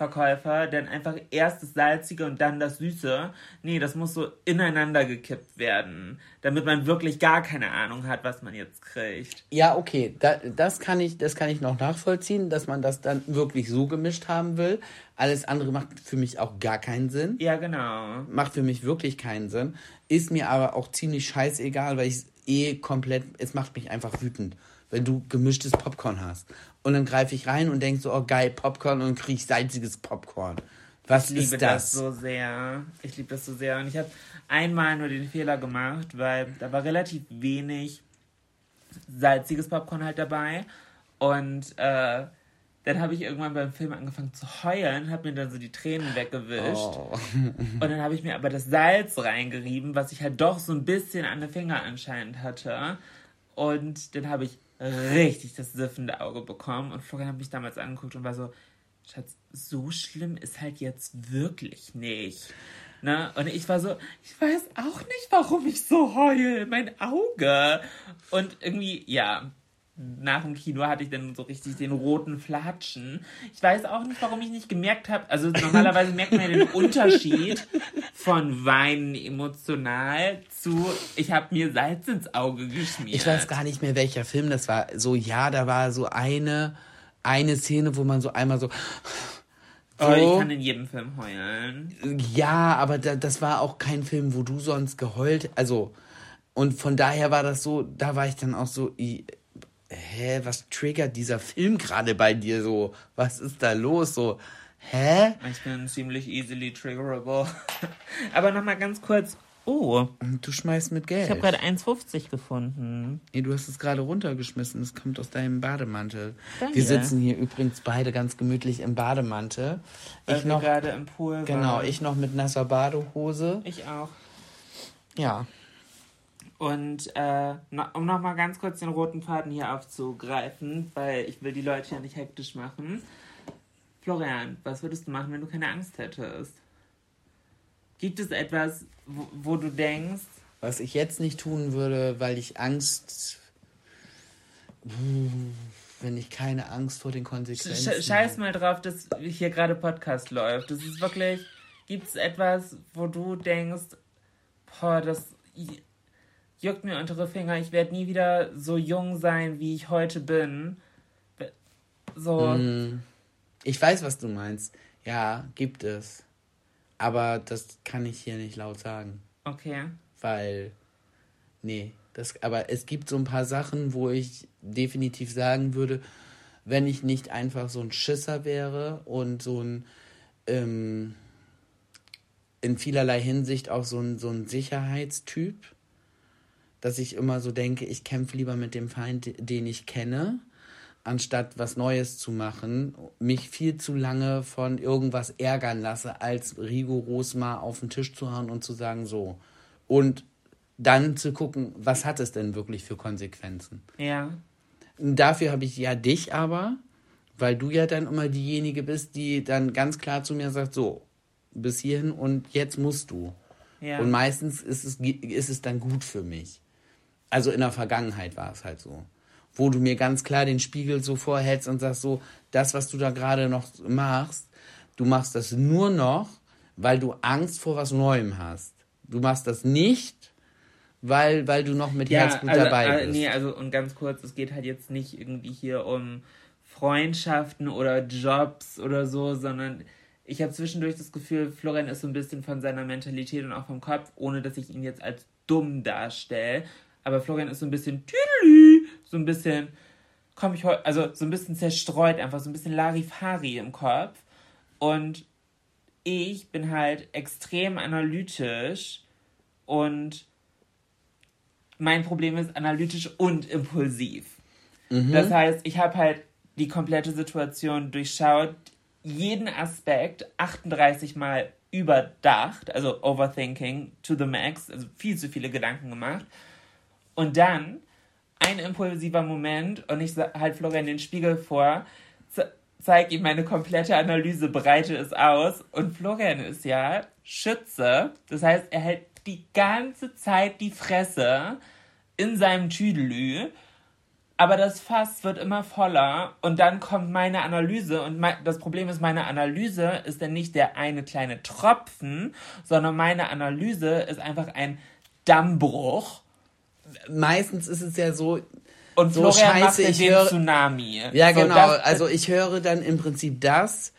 Popcorn-Verkäufer dann einfach erst das Salzige und dann das Süße. Nee, das muss so ineinander gekippt werden, damit man wirklich gar keine Ahnung hat, was man jetzt kriegt. Ja, okay, da, das kann ich, das kann ich noch nachvollziehen, dass man das dann wirklich so gemischt haben will. Alles andere macht für mich auch gar keinen Sinn. Ja, genau. macht für mich wirklich keinen Sinn. Ist mir aber auch ziemlich scheißegal, weil ich es eh komplett, es macht mich einfach wütend, wenn du gemischtes Popcorn hast. Und dann greife ich rein und denke so, oh geil, Popcorn und kriege salziges Popcorn. Was Ich liebe das das? so sehr. Ich liebe das so sehr. Und ich habe einmal nur den Fehler gemacht, weil da war relativ wenig salziges Popcorn halt dabei. Und äh, dann habe ich irgendwann beim Film angefangen zu heulen, habe mir dann so die Tränen weggewischt. Oh. Und dann habe ich mir aber das Salz reingerieben, was ich halt doch so ein bisschen an den Finger anscheinend hatte. Und dann habe ich richtig das siffende Auge bekommen. Und Florian hat mich damals angeguckt und war so, Schatz, so schlimm ist halt jetzt wirklich nicht. Ne? Und ich war so, ich weiß auch nicht, warum ich so heul. Mein Auge. Und irgendwie, ja, nach dem Kino hatte ich dann so richtig den roten Flatschen. Ich weiß auch nicht, warum ich nicht gemerkt habe. Also normalerweise merkt man ja den Unterschied von Weinen emotional zu ich habe mir Salz ins Auge geschmiert. Ich weiß gar nicht mehr, welcher Film das war. So, ja, da war so eine, eine Szene, wo man so einmal so. So. Oh, ich kann in jedem Film heulen. Ja, aber da, das war auch kein Film, wo du sonst geheult. Also, und von daher war das so, da war ich dann auch so, hä, was triggert dieser Film gerade bei dir so? Was ist da los? So, hä? Ich bin ziemlich easily triggerable. Aber nochmal ganz kurz. Oh. Du schmeißt mit Geld. Ich habe gerade 1,50 gefunden. Nee, du hast es gerade runtergeschmissen. Es kommt aus deinem Bademantel. Danke. Wir sitzen hier übrigens beide ganz gemütlich im Bademantel. Weil ich noch gerade im Pool. Genau, waren. ich noch mit nasser Badehose. Ich auch. Ja. Und äh, um nochmal ganz kurz den roten Faden hier aufzugreifen, weil ich will die Leute ja nicht hektisch machen. Florian, was würdest du machen, wenn du keine Angst hättest? Gibt es etwas, wo, wo du denkst... Was ich jetzt nicht tun würde, weil ich Angst... Wenn ich keine Angst vor den Konsequenzen... Scheiß mal drauf, dass hier gerade Podcast läuft. Das ist wirklich... Gibt es etwas, wo du denkst, boah, das juckt mir untere Finger, ich werde nie wieder so jung sein, wie ich heute bin. So. Mm. Ich weiß, was du meinst. Ja, gibt es. Aber das kann ich hier nicht laut sagen. Okay. Weil, nee, das, aber es gibt so ein paar Sachen, wo ich definitiv sagen würde, wenn ich nicht einfach so ein Schisser wäre und so ein, ähm, in vielerlei Hinsicht auch so ein, so ein Sicherheitstyp, dass ich immer so denke, ich kämpfe lieber mit dem Feind, den ich kenne, anstatt was Neues zu machen, mich viel zu lange von irgendwas ärgern lasse, als rigoros mal auf den Tisch zu hauen und zu sagen, so. Und dann zu gucken, was hat es denn wirklich für Konsequenzen? Ja. Dafür habe ich ja dich aber, weil du ja dann immer diejenige bist, die dann ganz klar zu mir sagt, so, bis hierhin und jetzt musst du. Ja. Und meistens ist es, ist es dann gut für mich. Also in der Vergangenheit war es halt so. Wo du mir ganz klar den Spiegel so vorhältst und sagst so, das, was du da gerade noch machst, du machst das nur noch, weil du Angst vor was Neuem hast. Du machst das nicht, weil, weil du noch mit ja, Herzblut also, dabei bist. nee, also und ganz kurz, es geht halt jetzt nicht irgendwie hier um Freundschaften oder Jobs oder so, sondern ich habe zwischendurch das Gefühl, Florian ist so ein bisschen von seiner Mentalität und auch vom Kopf, ohne dass ich ihn jetzt als dumm darstelle, aber Florian ist so ein bisschen so ein bisschen, komm ich heute, also so ein bisschen zerstreut, einfach so ein bisschen Larifari im Kopf. Und ich bin halt extrem analytisch und mein Problem ist analytisch und impulsiv. Mhm. Das heißt, ich habe halt die komplette Situation durchschaut, jeden Aspekt 38 Mal überdacht, also Overthinking to the max, also viel zu viele Gedanken gemacht und dann ein impulsiver Moment und ich halte Florian den Spiegel vor, zeige ihm meine komplette Analyse, breite es aus. Und Florian ist ja Schütze, das heißt, er hält die ganze Zeit die Fresse in seinem Tüdelü, aber das Fass wird immer voller. Und dann kommt meine Analyse. Und das Problem ist, meine Analyse ist dann nicht der eine kleine Tropfen, sondern meine Analyse ist einfach ein Dammbruch meistens ist es ja so, und so Florian scheiße, ich höre Tsunami. Ja, so, genau. also ich höre dann im Prinzip das,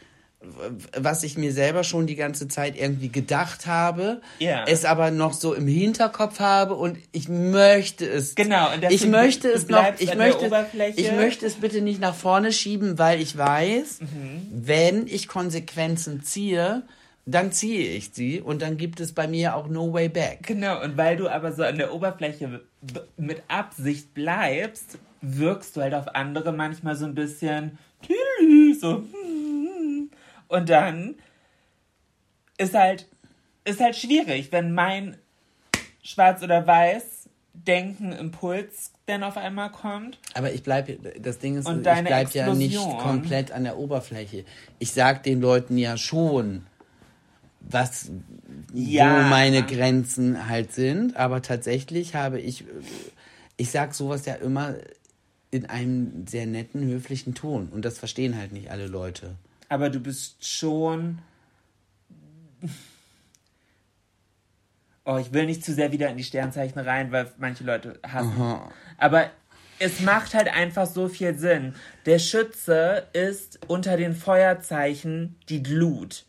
was ich mir selber schon die ganze Zeit irgendwie gedacht habe, ja. es aber noch so im Hinterkopf habe und ich möchte es. Genau. Und ich möchte es noch. Ich möchte. Ich möchte es bitte nicht nach vorne schieben, weil ich weiß, mhm. wenn ich Konsequenzen ziehe, dann ziehe ich sie und dann gibt es bei mir auch no way back. Genau, und weil du aber so an der Oberfläche mit Absicht bleibst, wirkst du halt auf andere manchmal so ein bisschen so und dann ist halt ist halt schwierig, wenn mein schwarz oder weiß Denken Impuls dann auf einmal kommt. Aber ich bleibe, das Ding ist, ich bleibe ja nicht komplett an der Oberfläche. Ich sag den Leuten ja schon, was ja. wo meine Grenzen halt sind. Aber tatsächlich habe ich, ich sag sowas ja immer, in einem sehr netten, höflichen Ton. Und das verstehen halt nicht alle Leute. Aber du bist schon. Oh, ich will nicht zu sehr wieder in die Sternzeichen rein, weil manche Leute hassen. Aha. Aber es macht halt einfach so viel Sinn. Der Schütze ist unter den Feuerzeichen die Glut.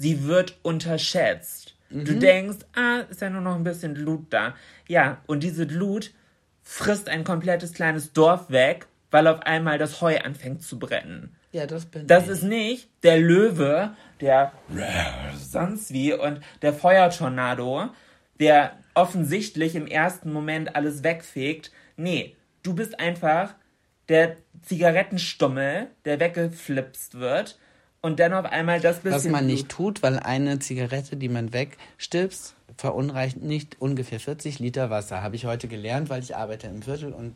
Sie wird unterschätzt. Du denkst, ah, ist ja nur noch ein bisschen Glut da. Ja, und diese Glut frisst ein komplettes kleines Dorf weg, weil auf einmal das Heu anfängt zu brennen. Ja, das bin Das ich. ist nicht der Löwe, der sonst wie und der Feuertornado, der offensichtlich im ersten Moment alles wegfegt. Nee, du bist einfach der Zigarettenstummel, der weggeflipst wird und dann auf einmal das bisschen Was man nicht tut, weil eine Zigarette, die man wegstirbst, verunreicht nicht ungefähr 40 Liter Wasser. Habe ich heute gelernt, weil ich arbeite im Viertel und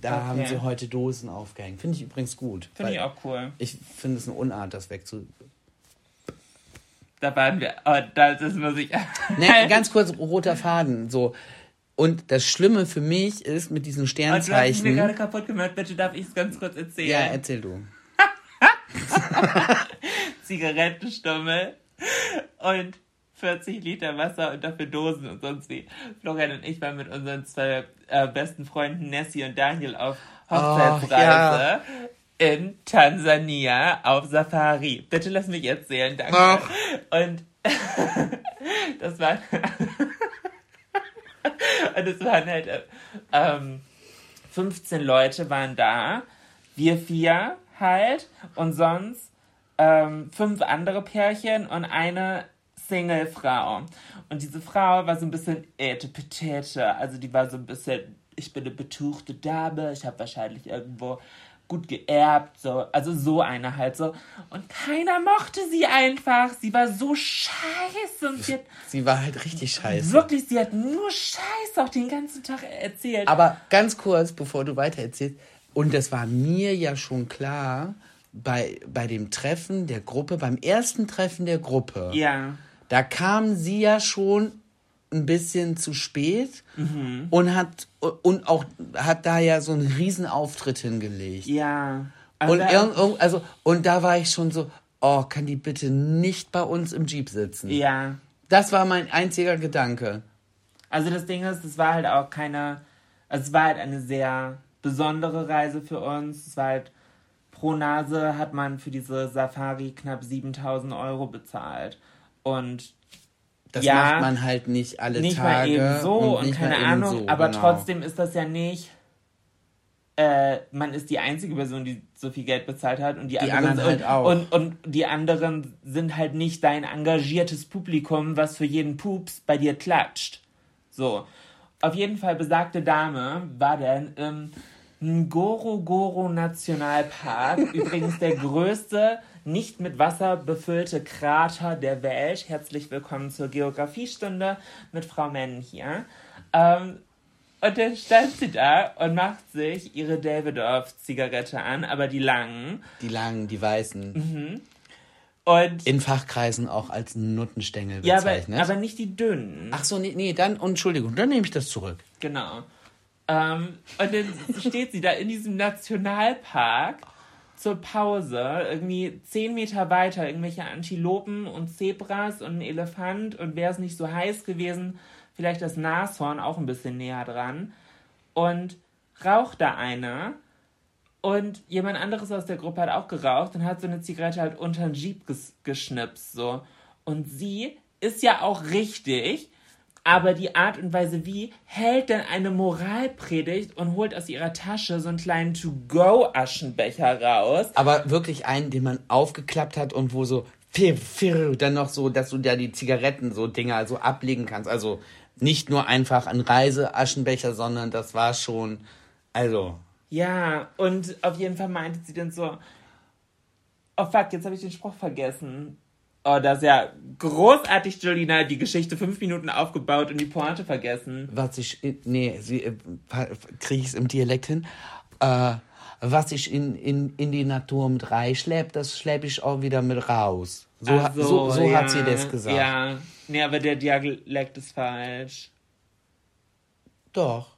da Okay. haben sie heute Dosen aufgehängt. Finde ich übrigens gut. Finde ich auch cool. Ich finde es eine Unart, das wegzu... Da waren wir. Oh, das ist muss ich. Ne, ganz kurz, roter Faden. So. Und das Schlimme für mich ist mit diesen Und du hast mir Sternzeichen... gerade kaputt gemacht. Bitte darf ich es ganz kurz erzählen. Ja, erzähl du. Zigarettenstummel und 40 Liter Wasser und dafür Dosen und sonst wie. Florian und ich waren mit unseren zwei äh, besten Freunden Nessie und Daniel auf Hochzeitsreise in Tansania auf Safari. Bitte lass mich erzählen, danke. Ach. Und das war und es waren halt äh, ähm, 15 Leute waren da, wir vier halt und sonst ähm, fünf andere Pärchen und eine Single-Frau. Und diese Frau war so ein bisschen etepetete, also die war so ein bisschen, ich bin eine betuchte Dame, ich habe wahrscheinlich irgendwo gut geerbt, so, also so eine halt so. Und keiner mochte sie einfach. Sie war so scheiße und sie hat Sie war halt richtig scheiße. wirklich, sie hat nur Scheiße auch den ganzen Tag erzählt. Aber ganz kurz, bevor du weiter erzählst, und das war mir ja schon klar, bei, bei dem Treffen der Gruppe, beim ersten Treffen der Gruppe, ja. da kam sie ja schon ein bisschen zu spät Mhm. und hat und auch hat da ja so einen riesen Auftritt hingelegt. Ja. Also Und, irgend- also, und da war ich schon so, oh, kann die bitte nicht bei uns im Jeep sitzen? ja. Das war mein einziger Gedanke. Also das Ding ist, es war halt auch keine, also es war halt eine sehr besondere Reise für uns. Es war halt, pro Nase hat man für diese Safari knapp 7000 Euro bezahlt. Und Das Ja, macht man halt nicht alle nicht Tage. mal eben so und, nicht keine Ahnung, so, aber genau. trotzdem ist das ja nicht, äh, man ist die einzige Person, die so viel Geld bezahlt hat und die, Die anderen, anderen halt und, auch. Und, und die anderen sind halt nicht dein engagiertes Publikum, was für jeden Pups bei dir klatscht. So. Auf jeden Fall besagte Dame war dann im Ngorongoro Nationalpark, übrigens der größte nicht mit Wasser befüllte Krater der Welt. Herzlich willkommen zur Geografiestunde mit Frau Menn hier. Ähm, und dann stand sie da und macht sich ihre Davidoff-Zigarette an, aber die langen. Die langen, die weißen. Mhm. Und In Fachkreisen auch als Nuttenstängel ja, aber, bezeichnet. aber nicht die dünnen. Ach so, nee, nee, dann, Entschuldigung, dann nehme ich das zurück. Genau. Ähm, und dann steht sie da in diesem Nationalpark zur Pause, irgendwie zehn Meter weiter, irgendwelche Antilopen und Zebras und ein Elefant und wäre es nicht so heiß gewesen, vielleicht das Nashorn auch ein bisschen näher dran. Und raucht da eine und jemand anderes aus der Gruppe hat auch geraucht und hat so eine Zigarette halt unter den Jeep ges geschnipst, so. Und sie ist ja auch richtig, aber die Art und Weise wie hält dann eine Moralpredigt und holt aus ihrer Tasche so einen kleinen To-Go-Aschenbecher raus. Aber wirklich einen, den man aufgeklappt hat und wo so dann noch so, dass du da die Zigaretten so Dinger so ablegen kannst. Also nicht nur einfach ein Reiseaschenbecher, sondern das war schon, also Ja, und auf jeden Fall meinte sie dann so, oh fuck, jetzt habe ich den Spruch vergessen. Oh, das ist ja großartig, Jolina, die Geschichte fünf Minuten aufgebaut und die Pointe vergessen. was ich, nee, sie, äh, kriege ich es im Dialekt hin, äh, was ich in, in, in die Natur mit reinschlepp, das schlepp ich auch wieder mit raus. So, ha- so, so ja, hat sie das gesagt. Ja, nee, aber der Dialekt ist falsch. Doch.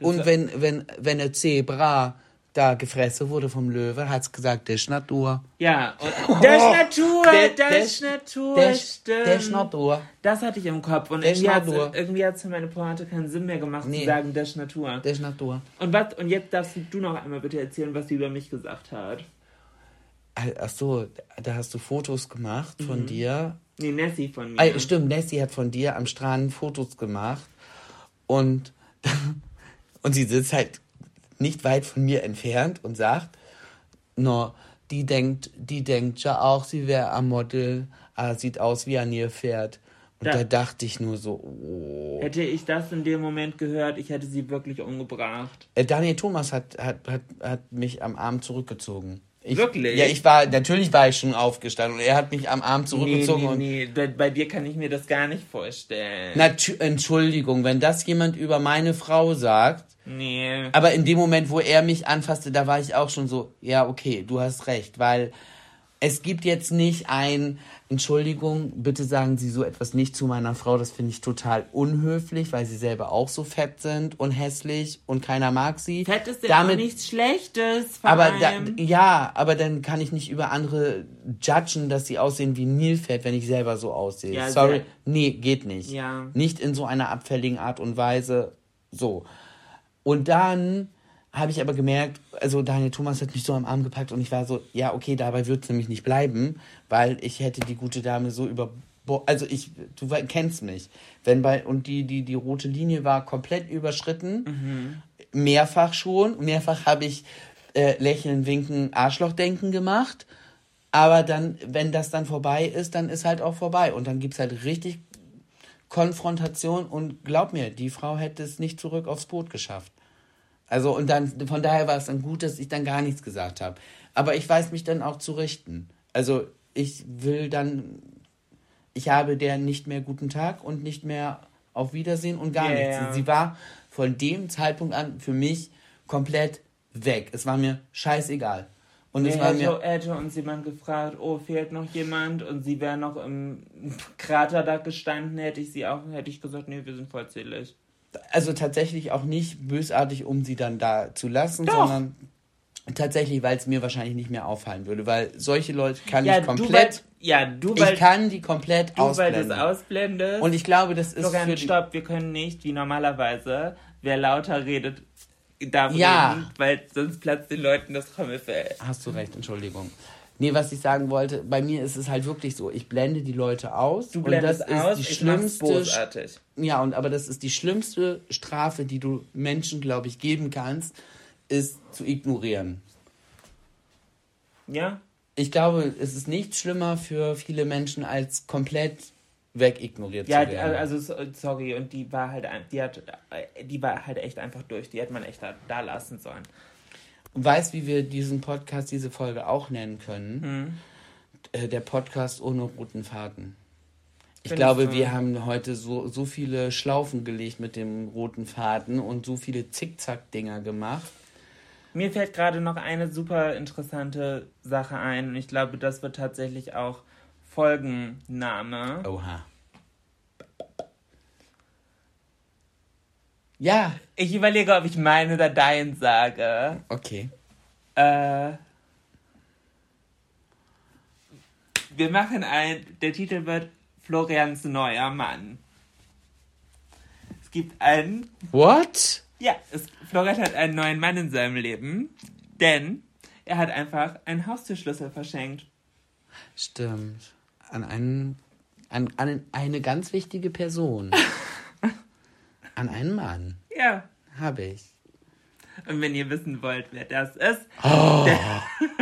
Und wenn, wenn, wenn ein Zebra da gefressen wurde vom Löwe, hat es gesagt, das ist Natur. Ja, und das ist Natur, das Natur, der- stimmt. ist Natur. Das hatte ich im Kopf und irgendwie hat Natur. irgendwie hat's für meine Pointe keinen Sinn mehr gemacht Nee. zu sagen, das ist Natur. Das ist Natur. Und was, und jetzt darfst du noch einmal bitte erzählen, was sie über mich gesagt hat. Ach so, da hast du Fotos gemacht von dir. Nee, Nessie von mir. Ah, stimmt, Nessie hat von dir am Strand Fotos gemacht und, und sie sitzt halt nicht weit von mir entfernt und sagt, no, die denkt, die denkt ja auch, sie wäre am Model, ah, sieht aus wie ein Nilpferd. Und Da- da dachte ich nur so, oh. Hätte ich das in dem Moment gehört, ich hätte sie wirklich umgebracht. Äh, Daniel Thomas hat, hat, hat, hat mich am Arm zurückgezogen. Ich, Wirklich? Ja, ich war, natürlich war ich schon aufgestanden und er hat mich am Arm zurückgezogen nee, nee, nee. Bei, bei dir kann ich mir das gar nicht vorstellen. Natü Entschuldigung, wenn das jemand über meine Frau sagt, nee. aber in dem Moment, wo er mich anfasste, da war ich auch schon so, ja, okay, du hast recht, weil es gibt jetzt nicht ein, Entschuldigung, bitte sagen Sie so etwas nicht zu meiner Frau, das finde ich total unhöflich, weil sie selber auch so fett sind und hässlich und keiner mag sie. Fett ist ja nichts Schlechtes. Vor aber da, ja, aber dann kann ich nicht über andere judgen, dass sie aussehen wie Nilpferd, wenn ich selber so aussehe. Ja, Sorry, sehr- nee, geht nicht. Ja. Nicht in so einer abfälligen Art und Weise. So. Und dann habe ich aber gemerkt, also Daniel Thomas hat mich so am Arm gepackt und ich war so, ja, okay, dabei wird es nämlich nicht bleiben, weil ich hätte die gute Dame so über also ich, du kennst mich, wenn bei und die die die rote Linie war komplett überschritten, mehrfach schon, mehrfach habe ich äh, lächeln, winken, Arschlochdenken gemacht, aber dann, wenn das dann vorbei ist, dann ist halt auch vorbei. Und dann gibt's halt richtig Konfrontation. Und glaub mir, die Frau hätte es nicht zurück aufs Boot geschafft. Also und dann von daher war es dann gut, dass ich dann gar nichts gesagt habe. Aber ich weiß mich dann auch zu richten. Also ich will dann, ich habe der nicht mehr guten Tag und nicht mehr auf Wiedersehen und gar Ja, nichts. ja. Sie war von dem Zeitpunkt an für mich komplett weg. Es war mir scheißegal. Und es Nee, war hätte, hätte uns jemand gefragt, oh, fehlt noch jemand und sie wäre noch im Krater da gestanden, hätte ich sie auch, hätte ich gesagt, nee, wir sind vollzählig. Also tatsächlich auch nicht bösartig, um sie dann da zu lassen, Doch. sondern tatsächlich, weil es mir wahrscheinlich nicht mehr auffallen würde, weil solche Leute kann Ja, ich du, weil, komplett, ja, du, weil, ich kann die komplett du, weil du ausblenden. ausblendest. Und ich glaube, das ist Florian, für stopp, wir können nicht, wie normalerweise, wer lauter redet, darf Ja. reden, weil sonst platzt den Leuten das Trommelfell. Hast du recht, Entschuldigung. Nee, was ich sagen wollte, bei mir ist es halt wirklich so, ich blende die Leute aus. Du und blendest das ist aus, die ich schlimmste bosartig. Ja, und aber das ist die schlimmste Strafe, die du Menschen, glaube ich, geben kannst, ist zu ignorieren. Ja? Ich glaube, es ist nicht schlimmer für viele Menschen, als komplett wegignoriert Ja, zu werden. also so- sorry, und die war halt, die hat, äh, die war halt echt einfach durch. Die hätte man echt da, da lassen sollen. Weißt, wie wir diesen Podcast, diese Folge auch nennen können? Hm. Äh, der Podcast ohne roten Faden. Ich Findest glaube, du? wir haben heute so, so viele Schlaufen gelegt mit dem roten Faden und so viele Zickzack-Dinger gemacht. Mir fällt gerade noch eine super interessante Sache ein und ich glaube, das wird tatsächlich auch Folgenname. Oha. Ja, Ich überlege, ob ich mein oder dein sage. okay. Äh, wir machen ein, der Titel wird Florians neuer Mann. Es gibt einen, What? ja, es, Florian hat einen neuen Mann in seinem Leben, denn er hat einfach einen Haustürschlüssel verschenkt. Stimmt. An einen, an, an eine ganz wichtige Person. an einen Mann. Ja. Habe ich. Und wenn ihr wissen wollt, wer das ist, dann,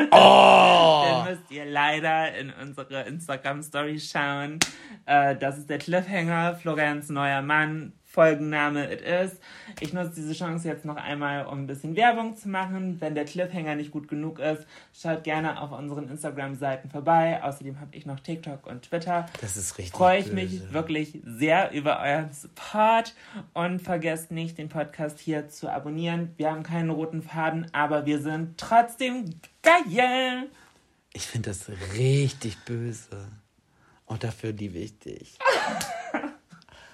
dann müsst ihr leider in unsere Instagram-Story schauen. Äh, das ist der Cliffhanger, Florians neuer Mann, Folgenname It Is. Ich nutze diese Chance jetzt noch einmal, um ein bisschen Werbung zu machen. Wenn der Cliffhanger nicht gut genug ist, schaut gerne auf unseren Instagram-Seiten vorbei. Außerdem habe ich noch TikTok und Twitter. Das ist richtig. Freue ich böse. mich wirklich sehr über euren Support und vergesst nicht, den Podcast hier zu abonnieren. Wir haben keinen roten Faden, aber wir sind trotzdem geil. Ich finde das richtig böse. Und dafür liebe ich dich.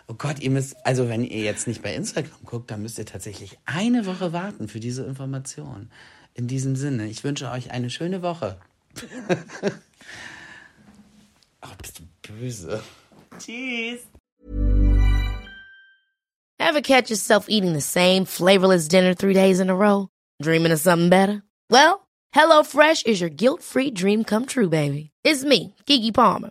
Oh Gott, ihr müsst, also wenn ihr jetzt nicht bei Instagram guckt, dann müsst ihr tatsächlich eine Woche warten für diese Information. In diesem Sinne, ich wünsche euch eine schöne Woche. Ach, bist du böse. Tschüss. Ever catch yourself eating the same flavorless dinner three days in a row? Dreaming of something better? Well, HelloFresh is your guilt-free dream come true, baby. It's me, Kiki Palmer.